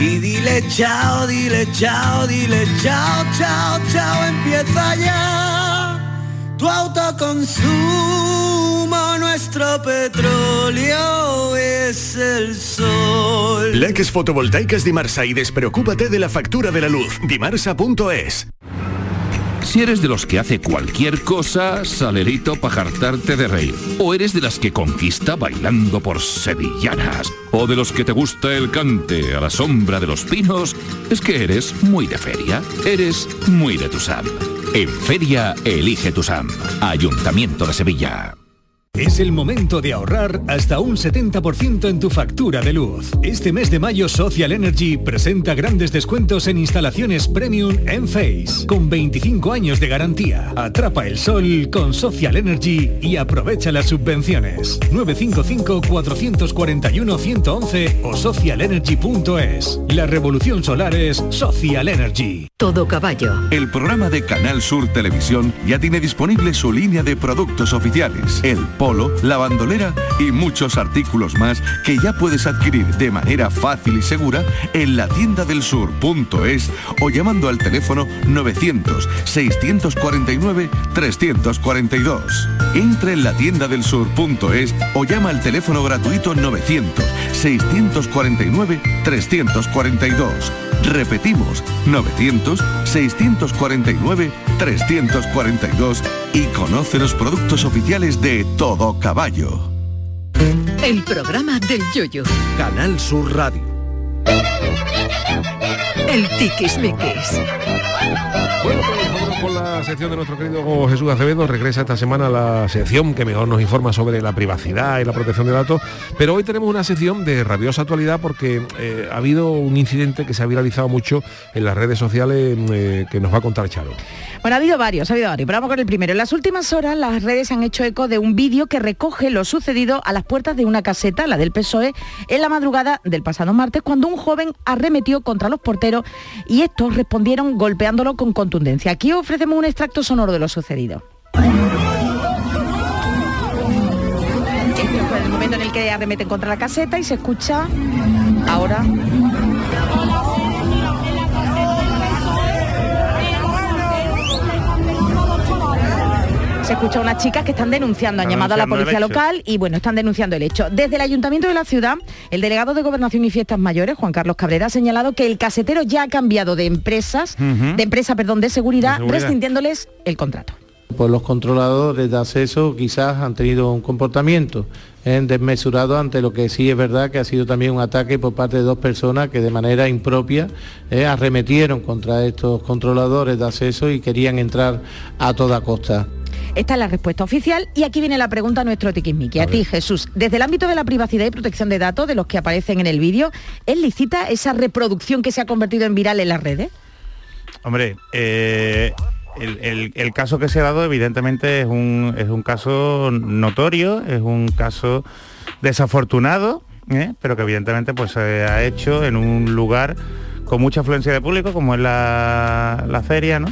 y dile chao, dile chao, dile chao, chao, chao, empieza ya tu autoconsumo, nuestro petróleo es el sol.
Leques fotovoltaicas Dimarsa y despreocúpate de la factura de la luz. Dimarsa.es.
Si eres de los que hace cualquier cosa, salerito para jartarte de reír. O eres de las que conquista bailando por sevillanas. O de los que te gusta el cante a la sombra de los pinos. Es que eres muy de feria. Eres muy de Tusam. En feria, elige Tusam. Ayuntamiento de Sevilla.
Es el momento de ahorrar hasta un 70% en tu factura de luz. Este mes de mayo Social Energy presenta grandes descuentos en instalaciones premium en Face, con 25 años de garantía. Atrapa el sol con Social Energy y aprovecha las subvenciones. 955-441-111 o socialenergy.es. La revolución solar es Social Energy.
Todo caballo.
El programa de Canal Sur Televisión ya tiene disponible su línea de productos oficiales, el polo, la bandolera y muchos artículos más que ya puedes adquirir de manera fácil y segura en la tienda del sur.es o llamando al teléfono 900-649-342. Entre en la tienda del sur.es o llama al teléfono gratuito 900-649-342. Repetimos, 900-649-342 y conoce los productos oficiales de Todo Caballo.
El programa del yoyo.
Canal Sur Radio.
El tiquismiquis.
Con la sección de nuestro querido Jesús Acevedo. Regresa esta semana la sección que mejor nos informa sobre la privacidad y la protección de datos. Pero hoy tenemos una sección de rabiosa actualidad porque eh, ha habido un incidente que se ha viralizado mucho en las redes sociales eh, que nos va a contar Charo.
Bueno, ha habido varios, ha habido varios, pero vamos con el primero. En las últimas horas las redes han hecho eco de un vídeo que recoge lo sucedido a las puertas de una caseta, la del PSOE, en la madrugada del pasado martes, cuando un joven arremetió contra los porteros y estos respondieron golpeándolo con contundencia. Aquí ofrecemos un extracto sonoro de lo sucedido. Este fue el momento en el que arremeten contra la caseta y se escucha ahora Se escucha a unas chicas que están denunciando, han llamado a la policía local y bueno, están denunciando el hecho. Desde el Ayuntamiento de la ciudad, el delegado de Gobernación y Fiestas Mayores, Juan Carlos Cabrera, ha señalado que el casetero ya ha cambiado de empresas, de empresa, perdón, de seguridad,
De seguridad.
rescindiéndoles el contrato.
Pues los controladores de acceso quizás han tenido un comportamiento eh, desmesurado ante lo que sí es verdad que ha sido también un ataque por parte de dos personas que de manera impropia eh, arremetieron contra estos controladores de acceso y querían entrar a toda costa.
Esta es la respuesta oficial y aquí viene la pregunta a nuestro tiquismiqui. A, ti, Jesús, desde el ámbito de la privacidad y protección de datos de los que aparecen en el vídeo, ¿es lícita esa reproducción que se ha convertido en viral en las redes?
Hombre, eh, el, caso que se ha dado evidentemente es un, es un caso notorio, es un caso desafortunado, ¿eh? pero que evidentemente pues se ha hecho en un lugar con mucha afluencia de público, como es la, la feria, ¿no?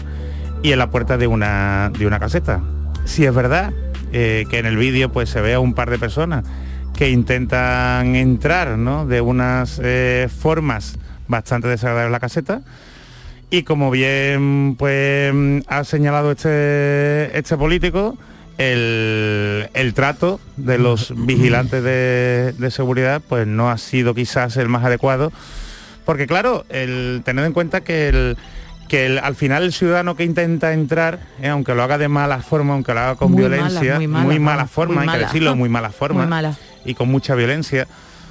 Y en la puerta de una, de una caseta. Si es verdad eh, que en el vídeo pues se ve a un par de personas que intentan entrar, ¿no? De unas eh, formas bastante desagradables a la caseta, y como bien pues ha señalado este, este político, el, el trato de los vigilantes de, de seguridad pues no ha sido quizás el más adecuado. Porque claro, el tener en cuenta que el que el- al final el ciudadano que intenta entrar, eh, aunque lo haga de mala forma, aunque lo haga con
Muy mala,
violencia,
muy mala,
muy mala
vamos,
forma,
muy
hay que decirlo, muy mala (laughs) forma,
Muy
y con mucha violencia,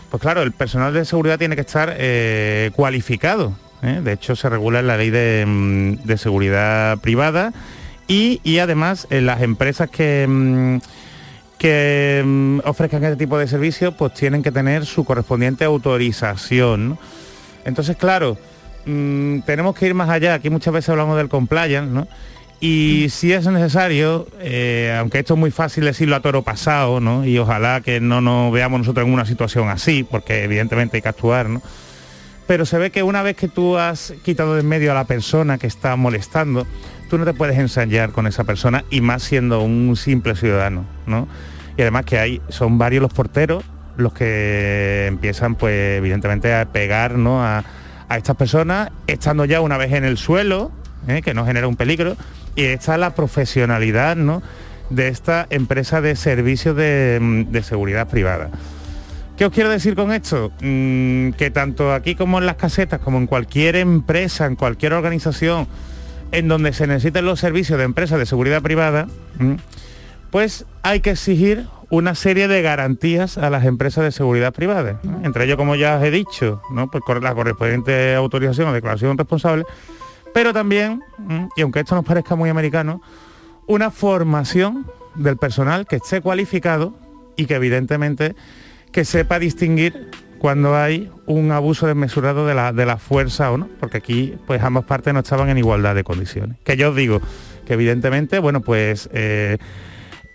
pues claro, el personal de seguridad tiene que estar eh, cualificado. ¿Eh? De hecho, se regula en la ley de, mm, de seguridad privada y, y además en las empresas que, mm, que mm, ofrezcan este tipo de servicios, pues tienen que tener su correspondiente autorización. Entonces, claro, tenemos que ir más allá. Aquí muchas veces hablamos del compliance, ¿no? Y si es necesario, eh, aunque esto es muy fácil decirlo a toro pasado, ¿no? Y ojalá que no nos veamos nosotros en una situación así, porque evidentemente hay que actuar, ¿no? Pero se ve que una vez que tú has quitado de en medio a la persona que está molestando, tú no te puedes ensayar con esa persona y más siendo un simple ciudadano, ¿no? Y además que hay, son varios los porteros los que empiezan, pues evidentemente, a pegar ¿no? a, estas personas, estando ya una vez en el suelo, ¿eh? que no genera un peligro, y esta es la profesionalidad ¿no? de esta empresa de servicios de seguridad privada. ¿Qué os quiero decir con esto? Mm, que tanto aquí como en las casetas, como en cualquier empresa, en cualquier organización, en donde se necesiten los servicios de empresas de seguridad privada, pues hay que exigir una serie de garantías a las empresas de seguridad privada. Entre ellos, como ya os he dicho, ¿no? pues la correspondiente autorización o declaración responsable, pero también, y aunque esto nos parezca muy americano, una formación del personal que esté cualificado y que evidentemente que sepa distinguir cuando hay un abuso desmesurado de la, de la fuerza o no, porque aquí pues ambas partes no estaban en igualdad de condiciones. Que yo os digo que evidentemente, bueno, pues eh,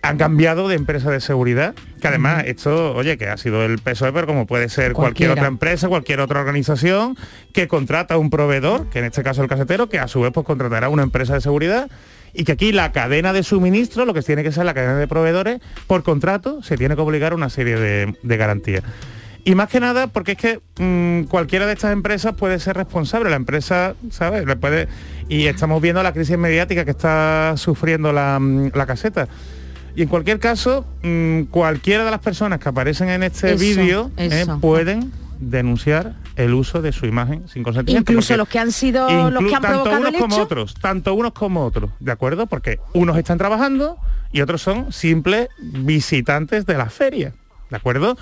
han cambiado de empresa de seguridad, que además esto, oye, que ha sido el PSOE, pero como puede ser cualquier otra empresa, cualquier otra organización que contrata a un proveedor, que en este caso el casetero, que a su vez pues contratará una empresa de seguridad y que aquí la cadena de suministro, lo que tiene que ser la cadena de proveedores, por contrato se tiene que obligar a una serie de, de garantías. Y más que nada porque es que mm, cualquiera de estas empresas puede ser responsable. La empresa, ¿sabes? Le puede... Y estamos viendo la crisis mediática que está sufriendo la, mm, la caseta. Y en cualquier caso, mm, cualquiera de las personas que aparecen en este vídeo eh, pueden denunciar el uso de su imagen sin consentimiento.
Incluso los que han sido los que han
tanto
provocado
unos
el
como
hecho.
otros, tanto unos como otros, ¿de acuerdo? Porque unos están trabajando y otros son simples visitantes de la feria, ¿de acuerdo?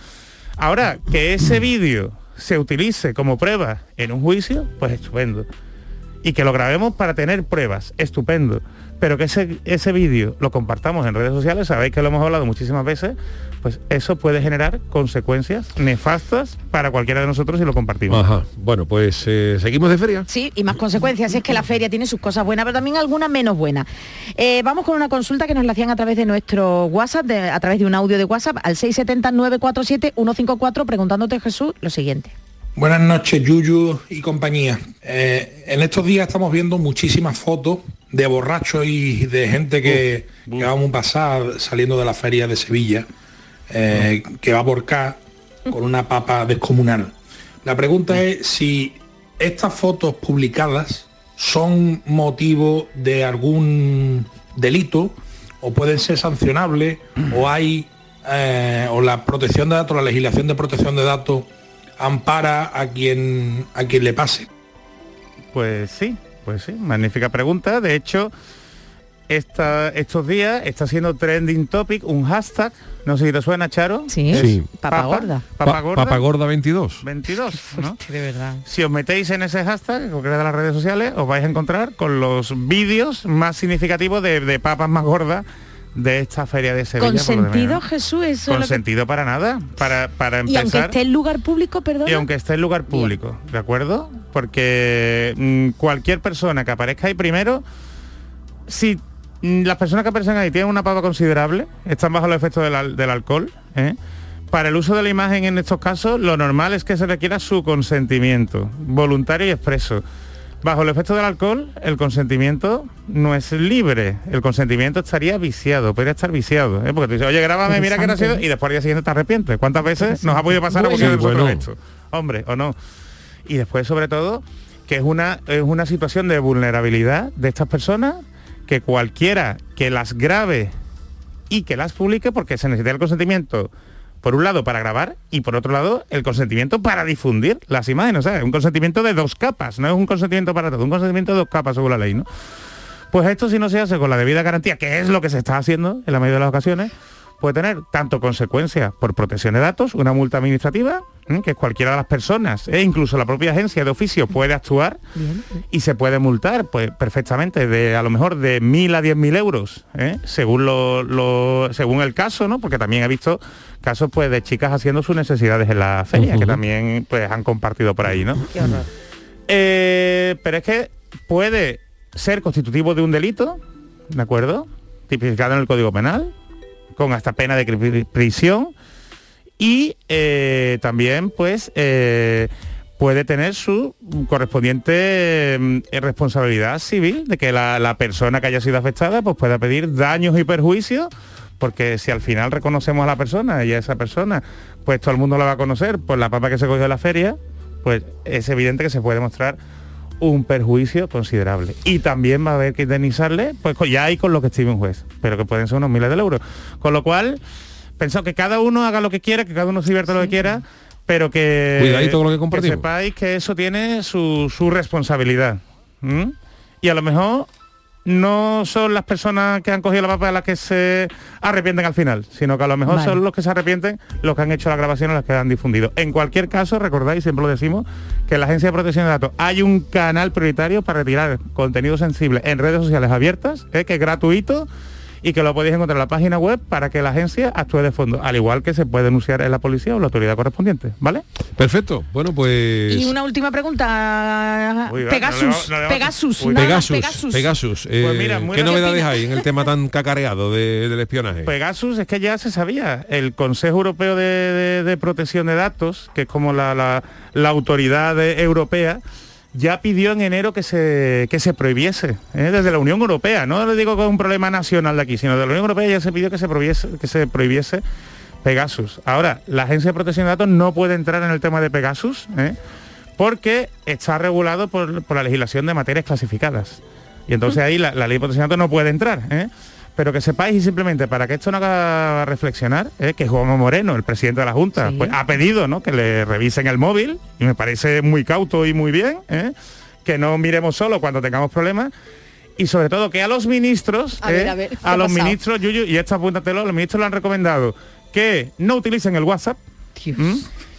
Ahora, que ese vídeo se utilice como prueba en un juicio, pues estupendo. Y que lo grabemos para tener pruebas, estupendo. Pero que ese, ese vídeo lo compartamos en redes sociales, sabéis que lo hemos hablado muchísimas veces, pues eso puede generar consecuencias nefastas para cualquiera de nosotros si lo compartimos.
Ajá. Bueno, pues eh, seguimos de feria.
Sí, y más consecuencias. Es que la feria tiene sus cosas buenas, pero también algunas menos buenas. Eh, vamos con una consulta que nos la hacían a través de nuestro WhatsApp, de- a través de un audio de WhatsApp, al 670-947-154, preguntándote, Jesús, lo siguiente.
Buenas noches, Yuyu y compañía. Eh, en estos días estamos viendo muchísimas fotos de borrachos y de gente que, que vamos a pasar saliendo de la feria de Sevilla, eh, que va por acá con una papa descomunal. La pregunta es si estas fotos publicadas son motivo de algún delito o pueden ser sancionables o hay eh, o la protección de datos, la legislación de protección de datos ampara a quien a quien le pase.
Pues sí, pues sí, magnífica pregunta. De hecho, esta, estos días está siendo trending topic un hashtag, no sé si te suena, Charo.
Sí,
Sí.
Papa gorda.
Papa
Pa-
gorda.
Papa Gorda 22.
22, (laughs) ¿no?
De verdad.
Si os metéis en ese hashtag, en cualquiera de las redes sociales, os vais a encontrar con los vídeos más significativos de, de papas más gordas de esta feria de Sevilla.
Con sentido. Jesús, eso es que-
sentido para nada. Para, para
Y aunque
empezar.
esté en lugar público, perdón.
Y aunque esté en lugar público, ¿de acuerdo? Porque mm, cualquier persona que aparezca ahí primero, si mm, las personas que aparecen ahí tienen una papa considerable, están bajo los efectos del alcohol, ¿eh? para el uso de la imagen en estos casos, lo normal es que se requiera su consentimiento, voluntario y expreso. Bajo el efecto del alcohol, el consentimiento no es libre. El consentimiento estaría viciado, podría estar viciado. ¿eh? Porque tú dices, oye, grábame, mira que no ha sido... Y después al día siguiente te arrepientes. ¿Cuántas veces nos ha podido pasar a
Bueno.
de
Sí,
nosotros
bueno.
esto? Hombre, o no. Y después, sobre todo, que es una, es una situación de vulnerabilidad de estas personas que cualquiera que las grabe y que las publique, porque se necesita el consentimiento, por un lado, para grabar y por otro lado, el consentimiento para difundir las imágenes. O sea, es un consentimiento de dos capas, no es un consentimiento para todo, un consentimiento de dos capas según la ley, ¿no? Pues esto si no se hace con la debida garantía, que es lo que se está haciendo en la mayoría de las ocasiones, puede tener tanto consecuencias por protección de datos, una multa administrativa, ¿eh? que cualquiera de las personas e incluso la propia agencia de oficio puede actuar y se puede multar pues perfectamente de a lo mejor de mil a diez mil euros ¿eh? según lo, lo- según el caso no porque también he visto casos pues de chicas haciendo sus necesidades en la feria que también pues han compartido por ahí no Eh, pero es que puede ser constitutivo de un delito de acuerdo tipificado en el código penal con hasta pena de prisión y eh, también pues eh, puede tener su correspondiente mm, responsabilidad civil de que la, la persona que haya sido afectada pues pueda pedir daños y perjuicios porque si al final reconocemos a la persona y a esa persona, pues todo el mundo la va a conocer por la papa que se cogió en la feria, pues es evidente que se puede mostrar un perjuicio considerable. Y también va a haber que indemnizarle, pues ya hay con lo que estime un juez, pero que pueden ser unos miles de euros. Con lo cual, pensado que cada uno haga lo que quiera, que cada uno se divierta lo que quiera, pero que,
Cuidadito con lo que compartimos.
sepáis que eso tiene su, su responsabilidad. Y a lo mejor no son las personas que han cogido la papa las que se arrepienten al final, sino que a lo mejor
Vale.
son los que se arrepienten los que han hecho la grabación o las que han difundido. En cualquier caso, recordáis, siempre lo decimos, que en la Agencia de Protección de Datos hay un canal prioritario para retirar contenido sensible en redes sociales abiertas, eh, que es gratuito y que lo podéis encontrar en la página web para que la agencia actúe de fondo, al igual que se puede denunciar en la policía o la autoridad correspondiente, ¿vale?
Perfecto. Bueno, pues...
Y una última pregunta.
Uy,
Pegasus,
no no
Pegasus,
Uy,
Pegasus,
Pegasus.
Pegasus. eh,
Pues mira,
¿Qué novedades hay en el tema tan cacareado de- del espionaje?
Pegasus es que ya se sabía. El Consejo Europeo de, de- de Protección de Datos, que es como la, la- la autoridad de- europea, ya pidió en enero que se, que se prohibiese, ¿eh? desde la Unión Europea. No le digo que es un problema nacional de aquí, sino de la Unión Europea ya se pidió que se prohibiese, que se prohibiese Pegasus. Ahora, la Agencia de Protección de Datos no puede entrar en el tema de Pegasus, ¿eh? porque está regulado por, por la legislación de materias clasificadas. Y entonces ahí la, la ley de protección de datos no puede entrar. ¿eh? Pero que sepáis y simplemente para que esto no haga reflexionar, ¿eh? que Juan Moreno, el presidente de la Junta, pues, ha pedido ¿no? que le revisen el móvil, y me parece muy cauto y muy bien, ¿eh? que no miremos solo cuando tengamos problemas, y sobre todo que a los ministros,
A ver,
¿eh?
a ver, ¿qué
a
ha
los
pasado?
ministros, Yuyu, y esto apúntatelo, los ministros le han recomendado que no utilicen el WhatsApp.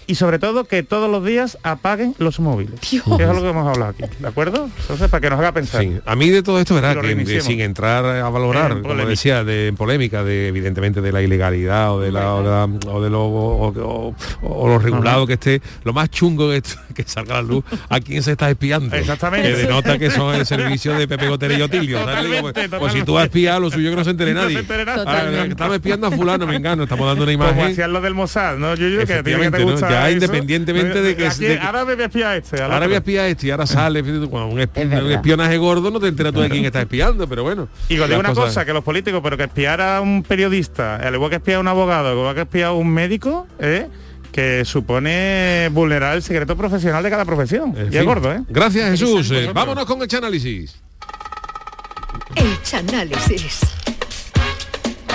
Y sobre todo que todos los días apaguen los móviles. Que es algo que hemos hablado aquí, ¿de acuerdo? Entonces, para que nos haga pensar.
Sí, a mí de todo esto,
Y
verá,
lo
que de- sin entrar a valorar,
En
como decía, de en polémica, de evidentemente de la ilegalidad o de la o de, la- o de lo o, o- o lo regulado que esté, lo más chungo que, es (laughs) que salga a la luz a quién se está espiando.
Exactamente.
Que denota que son el servicio de Pepe Gotera y Otilio. pues, pues si tú vas a espiar, lo suyo que no se entere (laughs) nadie. Ah, estamos espiando a fulano, me engano, estamos dando una imagen.
Como hacían del Mossad, ¿no? Yuyu, que, a ti que te
Efectivamente, ¿no?
gusta
Ya
eso.
independientemente de que-
Aquí,
de que-
ahora me voy a espiar a este.
Ahora
otro.
voy a espiar a este y ahora sale cuando un, espi- (laughs)
verdad.
un espionaje gordo no te enteras tú de quién está espiando pero bueno
Y os digo una
cosas-
cosa, que los políticos, pero que espiar a un periodista, al igual que espiar a un abogado, al igual que espiar a un médico, ¿eh? que supone vulnerar el secreto profesional de cada profesión.
En
y
fin.
es gordo, ¿eh?
Gracias Jesús. Eh, vámonos con el análisis.
El Chanálisis.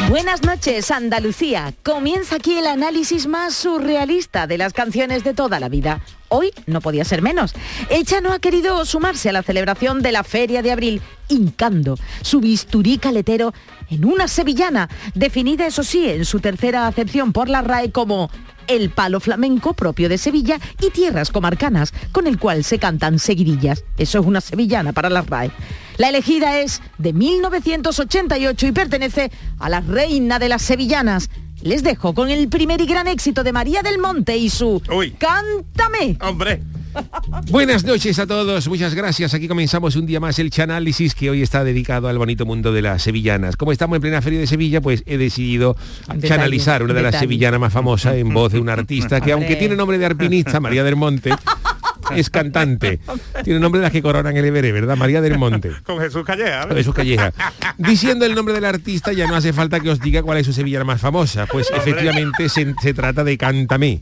Buenas noches, Andalucía. Comienza aquí el análisis más surrealista de las canciones de toda la vida. Hoy no podía ser menos. El Chano ha querido sumarse a la celebración de la Feria de Abril, hincando su bisturí caletero en una sevillana, definida, eso sí, en su tercera acepción por la RAE como el palo flamenco propio de Sevilla y tierras comarcanas, con el cual se cantan seguidillas. Eso es una sevillana para la RAE. La elegida es de 1988 y pertenece a la reina de las sevillanas. Les dejo con el primer y gran éxito de María del Monte y su Cántame.
Hombre. (laughs)
Buenas noches a todos, muchas gracias. Aquí comenzamos un día más el Chanálisis que hoy está dedicado al bonito mundo de las sevillanas. Como estamos en plena feria de Sevilla, pues he decidido
Detalle,
chanalizar una de las sevillanas más famosas en voz de un artista que (laughs) aunque tiene nombre de arpinista, María del Monte, (laughs) es cantante. Tiene nombre de las que coronan el Everest, ¿verdad? María del Monte.
Con Jesús Calleja. ¿ves?
Jesús Calleja. Diciendo el nombre del artista ya no hace falta que os diga cuál es su sevillana más famosa. Pues efectivamente se, se trata de Cántame.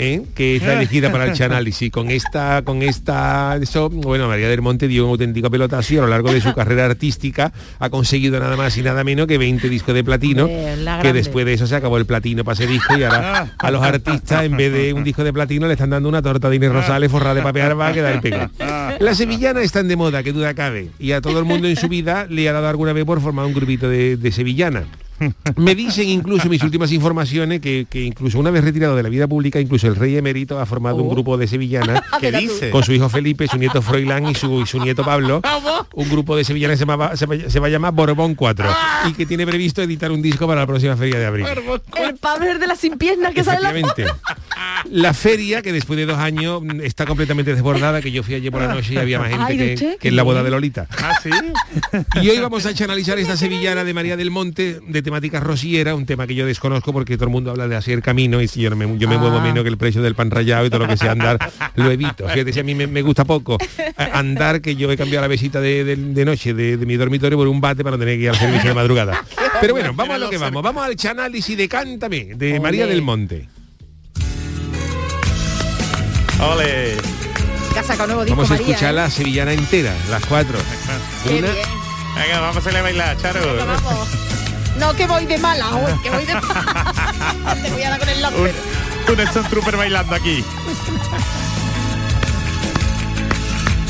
¿Eh? que es la elegida para el análisis con esta con esta eso bueno María del Monte dio un auténtico pelotazo y a lo largo de su carrera artística ha conseguido nada más y nada menos que 20 discos de platino que después de eso se acabó el platino para ese disco y ahora a los artistas en vez de un disco de platino le están dando una torta de Inés Rosales forrada de papel para quedar el pego las sevillanas están de moda que duda cabe y a todo el mundo en su vida le ha dado alguna vez por formar un grupito de, de sevillana me dicen incluso mis últimas informaciones que, que incluso una vez retirado de la vida pública, incluso el rey emérito ha formado un grupo de sevillanas (laughs)
¿Qué dice?
con su hijo Felipe, su nieto Froilán y su, y su nieto Pablo. (laughs) Un grupo de sevillanas que se, llamaba- se, va- se va a llamar Borbón 4 y que tiene previsto editar un disco para la próxima feria de abril.
El padre de las sin piernas que sale la.
La feria, que después de dos años mm, está completamente desbordada, que yo fui ayer por la noche y había más gente
Ay,
que, en la boda de Lolita.
¿Ah, sí?
Y hoy vamos a analizar esta sevillana de María del Monte de temática rosiera, un tema que yo desconozco porque todo el mundo habla de hacer camino y si yo, no me, yo me muevo
Ah.
menos que el precio del pan rallado y todo lo que sea andar lo evito. Fíjate, si a mí me, me gusta poco andar, que yo he cambiado la besita de, de- de noche de, de mi dormitorio por un bate para no tener que ir al servicio de madrugada. Pero bueno, vamos a lo que vamos. Vamos al análisis de Cántame, de María del Monte.
Ole.
Ha sacado nuevo disco
Vamos a
María,
escuchar
¿eh?
la sevillana entera, las cuatro.
Qué
Una,
bien.
Venga, vamos a hacerle bailar, Charo.
Vamos. No, que voy de mala (laughs) hoy, que voy de Te voy a dar con el lápiz.
Un, un Stone Trooper bailando aquí.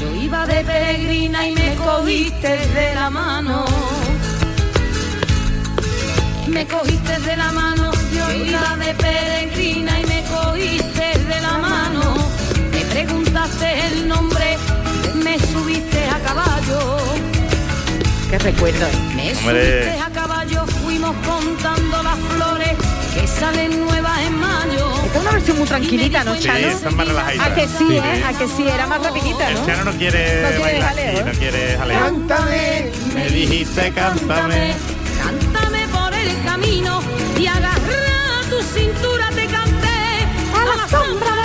Yo iba de peregrina y me cogiste de la mano. Me cogiste de la mano, yo iba de peregrina y me cogiste de la mano. Preguntaste el nombre, me subiste a caballo.
Qué recuerdo.
Me
Hombre.
subiste a caballo, fuimos contando las flores que salen nuevas en mayo.
Esta es una versión muy tranquilita, ¿no,
Sí,
Chano?
esta es más relajadita.
A que sí,
Sí.
¿eh? A que sí, era más rapidita,
El
¿no?
Chano no quiere,
No quiere
bailar,
jaleo,
sí,
¿eh?
no quiere jaleo.
Cántame,
Me dijiste, cántame.
Cántame por el camino y agarra tu cintura te canté a la sombra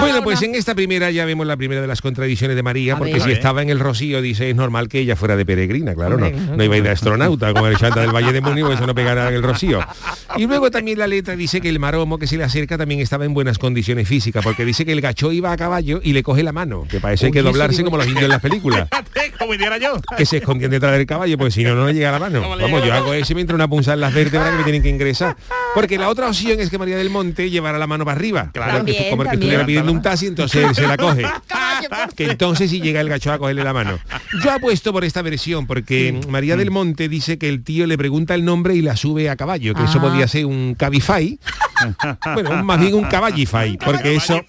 Bueno, pues en esta primera ya vemos la primera de las contradicciones de María,
A
porque
ver.
si estaba en el Rocío, dice, es normal que ella fuera de peregrina, claro, no, no iba a ir de astronauta como el chanta del Valle de Múnich, pues eso no pegará en el Rocío. (laughs) Y luego también la letra dice que el maromo que se le acerca también estaba en buenas condiciones físicas, porque dice que el gacho iba a caballo y le coge la mano, que parece
Uy,
que
eso
doblarse como los indios en las películas. (laughs)
Como hiciera yo.
que se escondían detrás del caballo, porque si no, no le llega la mano.
¿Cómo le
Vamos, yo hago eso y me entra una punzada en las vértebras que me tienen que ingresar. Porque la otra opción es que María del Monte llevara la mano para arriba.
Claro.
que
También,
como el que estuviera pidiendo un taxi, entonces se la coge. (laughs) que entonces si llega el gacho a cogerle la mano. Yo apuesto por esta versión, porque María del Monte dice que el tío le pregunta el nombre y la sube a caballo, que eso
Ah.
podía ser un cabify. (laughs) bueno, más bien un caballify, porque eso...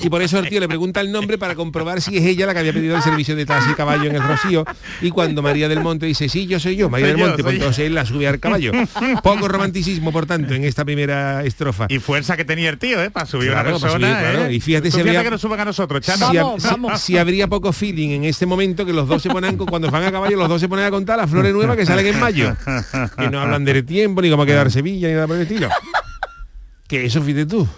Y por eso el tío le pregunta el nombre para comprobar si es ella la que había pedido el servicio de taxi caballo en el Rocío. Y cuando María del Monte dice, sí, yo soy yo, María
Soy
del
yo,
Monte, pues entonces él la sube al caballo. Poco romanticismo, por tanto, en esta primera estrofa.
Y fuerza que tenía el tío, ¿eh? Para subir
Claro,
una
claro.
¿eh?
Y fíjate si habría-
que nos suban a nosotros,
Vamos, vamos.
si habría poco feeling en este momento que los dos se ponen cuando van a caballo los dos se ponen a contar las flores nuevas que salen en mayo que no hablan del tiempo ni cómo quedar (laughs) Sevilla ni nada por el estilo que eso fíjate tú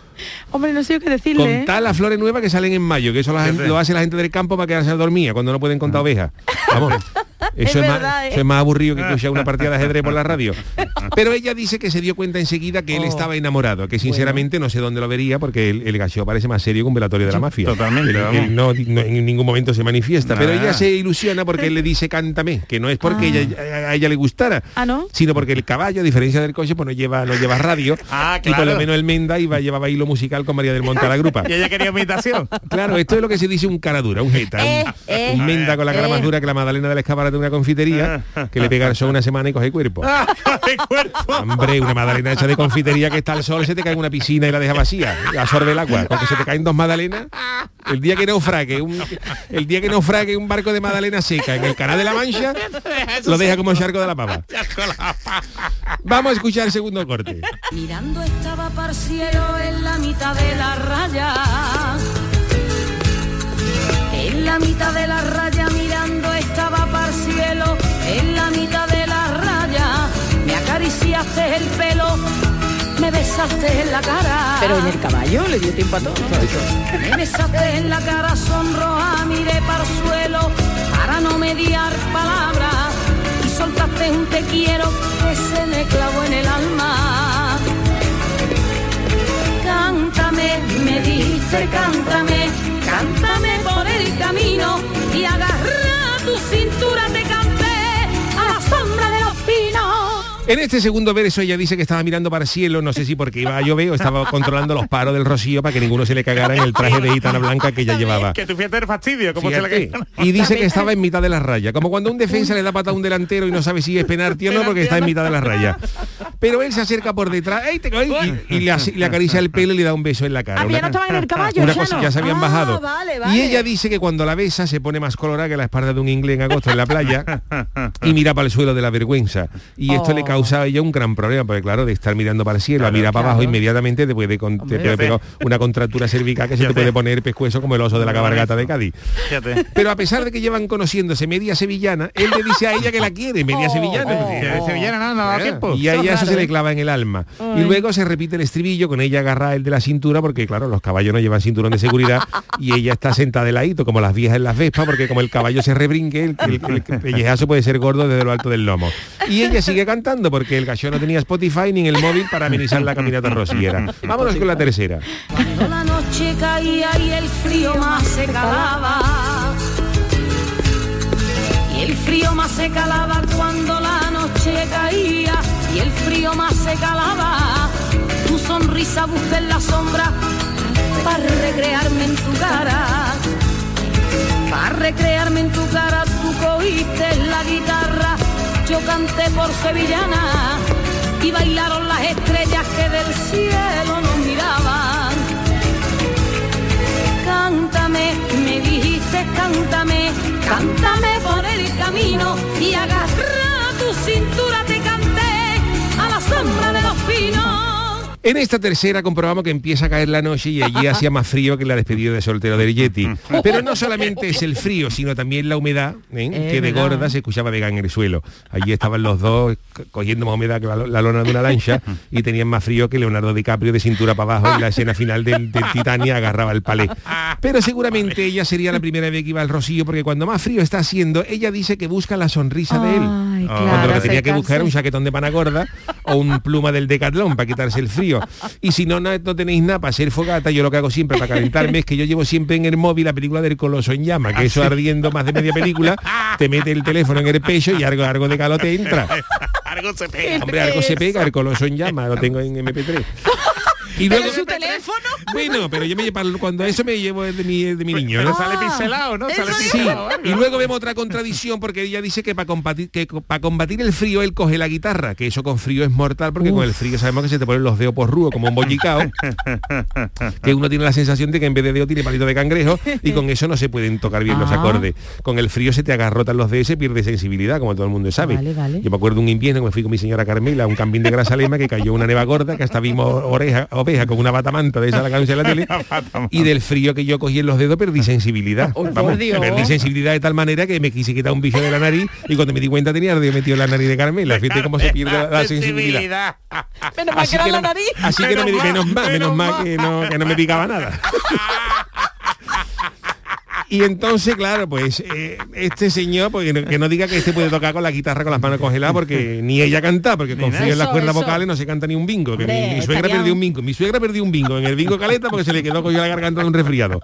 Hombre, no sé yo qué decirle. ¿eh?
contar las flores nuevas que salen en mayo que eso la gente- lo hace la gente del campo para quedarse dormida cuando no pueden contar ovejas vamos (laughs) eso
Es
es,
verdad,
más,
¿eh?
eso es más aburrido que escuchar una partida de ajedrez por la radio (laughs) pero ella dice que se dio cuenta enseguida que él
Oh.
estaba enamorado que sinceramente no sé dónde lo vería porque el, el gacho parece más serio que un velatorio de la mafia
Totalmente,
Él- él
vamos.
no, no- en ningún momento se manifiesta pero ella se ilusiona porque él le dice cántame que no es porque ella, a ella le gustara
Ah, ¿no?
sino porque el caballo a diferencia del coche pues no lleva no lleva radio
Ah,
y por
claro.
lo menos el Menda iba llevaba hilo musical con María del Monte a la grupa (laughs)
Y ella quería imitación.
Claro, esto es lo que se dice un cara dura, un jeta,
Eh,
un,
eh,
un menda con la cara
eh.
más dura que la magdalena del escaparate de una confitería, que le pega el sol una semana y coge cuerpo.
¡Qué cuerpo!
Hombre, una magdalena hecha de confitería que está al sol, se te cae en una piscina y la deja vacía, y absorbe el agua. Porque se te caen dos magdalenas, el día que naufrague, un, el día que naufrague un barco de magdalena seca en el canal de la Mancha, (laughs) lo deja como charco de la pava. (laughs) Vamos a escuchar el segundo corte.
Mirando estaba para cielo en la mitad de la raya. En la mitad de la raya mirando estaba para cielo en la mitad de la raya. Me acariciaste el pelo, me besaste en la cara.
Pero en el caballo le dio tiempo a todo.
Me besaste en la cara sonroja, miré para el suelo para no mediar palabras y soltaste un te quiero que se me clavó en el alma. Dijiste cántame, cántame por el camino y agarra tu cintura
En este segundo verso ella dice que estaba mirando para el cielo, no sé si porque iba a llover o estaba controlando los paros del rocío para que ninguno se le cagara en el traje de gitana blanca que ella llevaba.
Que tú fíjate el fastidio, como se le.
Y dice que estaba en mitad de la raya, como cuando un defensa le da pata a un delantero y no sabe si es penalti o no porque está en mitad de la raya. Pero él se acerca por detrás ¡ey, te coí! y, y le, acaricia el pelo y le da un beso en la cara.
Ah, pero ya
Una-
no estaban en el caballo,
una
ya
cosa,
no.
ya se habían
Ah,
bajado.
vale,
Y ella dice que cuando la besa se pone más colorada que la espalda de un inglés en agosto en la playa y mira para el suelo de la vergüenza. Y esto
Oh.
le causa a ella un gran problema, porque claro, de estar mirando para el cielo, a mirar para abajo inmediatamente te puede, con- te
Hombre,
puede pegar una contractura cervical que se te puede poner pescuezo como el oso de la cabargata de Cádiz.
Fíjate.
Pero a pesar de que llevan conociéndose media sevillana, él le dice a ella que la (laughs) quiere, media
Oh,
sevillana.
oh,
sevillana, no, no da
Eh,
tiempo.
Y a ella eso se le clava en el alma. Y luego se repite el estribillo con ella agarrada el de la cintura, porque claro, los caballos no llevan cinturón de seguridad y ella está sentada de ladito, como las viejas en las vespas, porque como el caballo se rebrinque, el, el, el pellejazo puede ser gordo desde lo alto del lomo. Y ella sigue cantando, porque el gallo no tenía Spotify ni en el móvil para amenizar la caminata rociera. (laughs) Vámonos con la tercera.
Cuando la noche caía y el frío más se calaba. Y el frío más se calaba cuando la noche caía. Y el frío más se calaba. Tu sonrisa busqué en la sombra para recrearme en tu cara. Para recrearme en tu cara tú cogiste la guitarra. Yo canté por sevillana y bailaron las estrellas que del cielo nos miraban. Cántame, me dijiste cántame, cántame por el camino y agarra tu cintura
En esta tercera comprobamos que empieza a caer la noche y allí hacía más frío que la despedida de soltero del Yeti. Pero no solamente es el frío, sino también la humedad, ¿eh? Que de gorda se escuchaba vegan en el suelo. Allí estaban los dos co- cogiendo más humedad que la, la lona de una lancha y tenían más frío que Leonardo DiCaprio de cintura para abajo en la escena final del, del Titania agarraba el palé. Pero seguramente ella sería la primera vez que iba al Rocío porque cuando más frío está haciendo, ella dice que busca la sonrisa de él. Cuando lo que tenía que buscar era un chaquetón de pana gorda o un pluma del decatlón para quitarse el frío. Y si no, no, no tenéis nada para hacer fogata, yo lo que hago siempre para calentarme es que yo llevo siempre en el móvil la película del coloso en llama, que eso ardiendo más de media película, te mete el teléfono en el pecho y algo, algo de calor te entra. (laughs)
Algo se pega.
Hombre, algo se pega, el coloso en llama, lo tengo en MP3. Y
¿Pero
luego,
su teléfono?
bueno, pero yo me llevo, cuando eso me llevo de mi, de mi niño, ¿no?
Pero sale pincelado, ¿no? Sale
Sí,
pincelado.
y luego vemos otra contradicción porque ella dice que para combatir, que para combatir el frío él coge la guitarra, que eso con frío es mortal porque con el frío sabemos que se te ponen los dedos por rúo como un bollicao, que uno tiene la sensación de que en vez de dedo tiene palito de cangrejo y con eso no se pueden tocar bien los
Ah.
acordes. Con el frío se te agarrotan los dedos y se pierde sensibilidad, como todo el mundo sabe.
Vale, vale.
Yo me acuerdo un invierno que me fui con mi señora Carmela a un campín de Grazalema que cayó una neva gorda, que hasta vimos oreja, con una batamanta de esa la cabeza en la tele (laughs) y del frío que yo cogí en los dedos perdí sensibilidad.
Oh,
Vamos, perdí sensibilidad de tal manera que me quise quitar un bicho de la nariz y cuando me di cuenta tenía ardido metido en la nariz de Carmela. Fíjate cómo se pierde la, la sensibilidad. (laughs)
Menos mal que era la nariz.
así que no me,
Menos mal,
mal, menos
menos
mal
mal.
que no, que no me picaba nada. (laughs) Y entonces, claro, pues eh, este señor, porque no- que no diga que este puede tocar con la guitarra con las manos congeladas, porque (laughs) ni ella canta, porque con frío en las cuerdas
eso.
vocales no se canta ni un bingo. Que mi,
Hombre,
mi suegra perdió un bingo. Mi suegra perdió un bingo en el bingo caleta porque se le quedó cogido la garganta de un resfriado.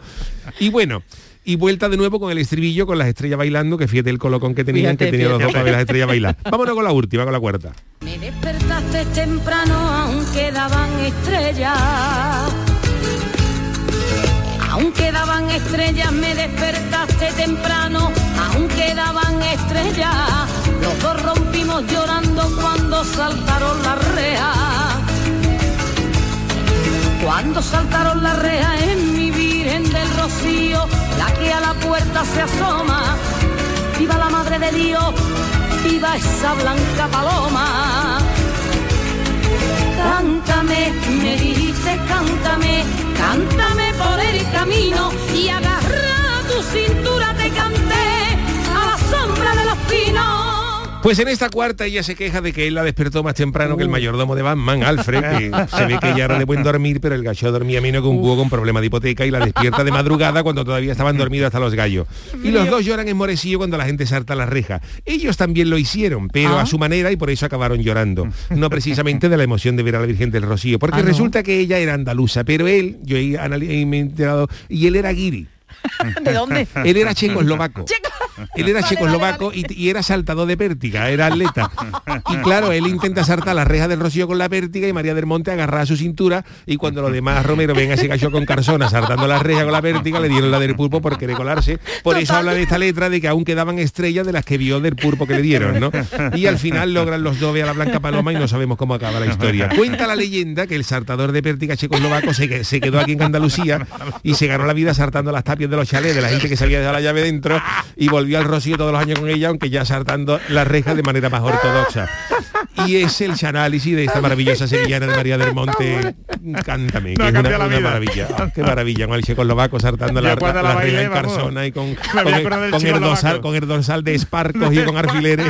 Y bueno. Y vuelta de nuevo con el estribillo, con las estrellas bailando, que fíjate el colocón que tenían,
Fíjate,
que tenían los dos para ver las estrellas bailar. Vámonos con la última, con la cuarta.
Me despertaste temprano aunque daban estrellas. Aunque daban estrellas, me despertaste temprano, aunque daban estrellas. Los dos rompimos llorando cuando saltaron las rejas. Cuando saltaron las rejas en mi Virgen del Rocío, la que a la puerta se asoma. Viva la Madre de Dios, viva esa blanca paloma. Cántame, me dijiste cántame, cántame por el camino y agarra tu cintura te canté
Pues en esta cuarta ella se queja de que él la despertó más temprano que el mayordomo de Batman, Alfred, que (laughs) se ve que ella era de buen dormir, pero el gallo dormía menos que un búho con problema de hipoteca y la despierta de madrugada cuando todavía estaban dormidos hasta los gallos. Y los dos lloran enmorecidos cuando la gente salta la reja. Ellos también lo hicieron, pero
Ah.
a su manera y por eso acabaron llorando. (laughs) No precisamente de la emoción de ver a la Virgen del Rocío, porque
Ah, ¿no?
resulta que ella era andaluza, pero él, yo he, he me he enterado, y él era guiri. (laughs)
¿De dónde?
Él era checoslovaco.
Checo-
Él era checoslovaco y, y era saltador de pértiga, era atleta. Y claro, él intenta saltar la reja del Rocío con la pértiga y María del Monte agarra a su cintura y cuando los demás Romero ven a ese gallo con Carsona saltando la reja con la pértiga, le dieron la del pulpo por querer colarse. Por eso habla de esta letra de que aún quedaban estrellas de las que vio del pulpo que le dieron, ¿no? Y al final logran los dos a la Blanca Paloma y no sabemos cómo acaba la historia. Cuenta la leyenda que el saltador de pértiga checoslovaco se, se quedó aquí en Andalucía y se ganó la vida saltando las tapias de los chalés de la gente que se había dejado la llave dentro y volvió al Rocío todos los años con ella, aunque ya saltando las rejas de manera más ortodoxa. Y es el análisis de esta maravillosa sevillana de María del Monte. Cántame, que
No,
es una,
la
una
vida.
maravilla. Ah, qué maravilla, con el checoslovaco saltando la, la,
la
la reja en
vamos,
Carsona y con, (laughs) con, el, con dorsal, con el dorsal de esparcos y con (laughs) alfileres.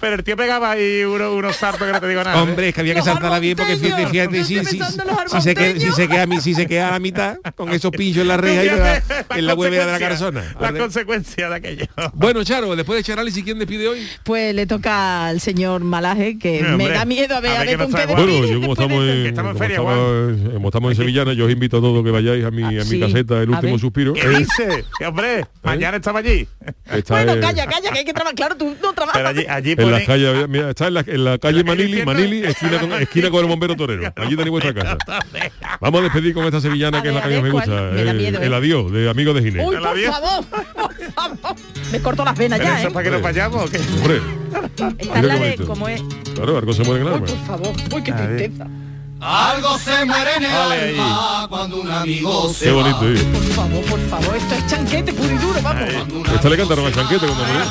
Pero el tío pegaba ahí uno- unos saltos que no te digo nada. ¿eh?
Hombre, es que había que saltarla bien porque fíjate, fíjate si, si, si se queda, si se queda a mí, si se queda a la mitad con esos pinchos en la reja y (laughs) En la huevera de la carzona.
La consecuencia de aquello.
Bueno, Charo, después de echar análisis, ¿quién despide hoy?
Pues le toca al señor Malaje, que me
Hombre,
da miedo a ver, a ver, con qué
Bueno, yo como estamos
de
en,
esto.
como estaba- como estamos en Sevillana, yo os invito a todos que vayáis a mi, a mi
Sí.
caseta, El
A
Último. Suspiro.
¿Qué dice? Que, hombre, mañana estaba allí.
Está
Bueno,
en-
calla, calla, que hay que trabajar. Claro, tú no trabajas.
Pero allí, allí
en las calles, mira, está en la, en la calle Manili, Manili, esquina con, (laughs) esquina con el bombero torero. Allí tenéis vuestra casa. Vamos a despedir con esta sevillana que es la que
a
más me gusta.
Me da
eh,
miedo, ¿eh?
de Amigos de Ginés.
Uy, por favor, por favor. Me corto las venas
¿Pero
ya,
eso
¿eh?
para que nos vayamos o qué?
Hombre,
Esta es
Mira
la
qué
de
bonito.
cómo es.
claro, algo se muere en el alma.
Por favor, uy, qué tristeza.
Algo se muere en el
Dale ahí.
alma cuando un amigo se
Qué
va.
bonito, eh.
Por favor, por favor, esto es chanquete puro y duro, vamos.
Esta le cantaron a Chanquete cuando murió.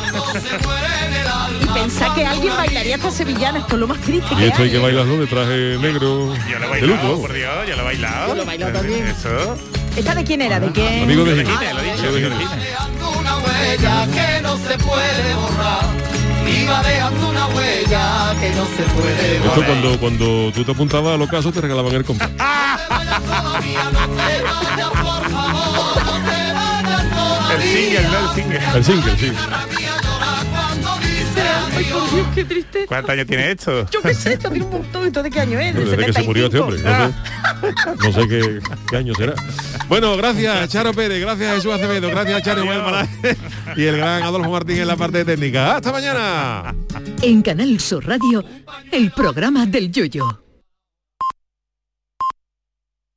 Y pensar que alguien bailaría esta sevillana, esto es lo más triste
Y
que
esto hay que bailarlo de traje negro
Yo lo he
de luto.
bailado,
vamos.
por Dios, yo lo he bailado.
Yo lo he bailado también.
Eso.
¿Esta de quién era? ¿De quién?
Amigo de
dijiste, lo he dicho,
Amigo de
una huella que no se puede borrar. Iba dejando una huella que no se puede
Esto
borrar.
cuando, cuando tú te apuntabas a los casos te regalaban el compás. (laughs)
El single, no el single.
El single, sí.
Ay, por Dios, qué tristeza.
¿Cuántos años tiene esto?
Yo qué sé, esto tiene un montón. ¿Esto de qué año es? ¿Del
Desde que se murió este hombre.
75?
No sé, no sé qué, qué año será. Bueno, gracias Charo Pérez, gracias Jesús Acevedo, gracias Charo y el gran Adolfo Martín en la parte técnica. ¡Hasta mañana!
En Canal Sur Radio, el programa del Yoyo.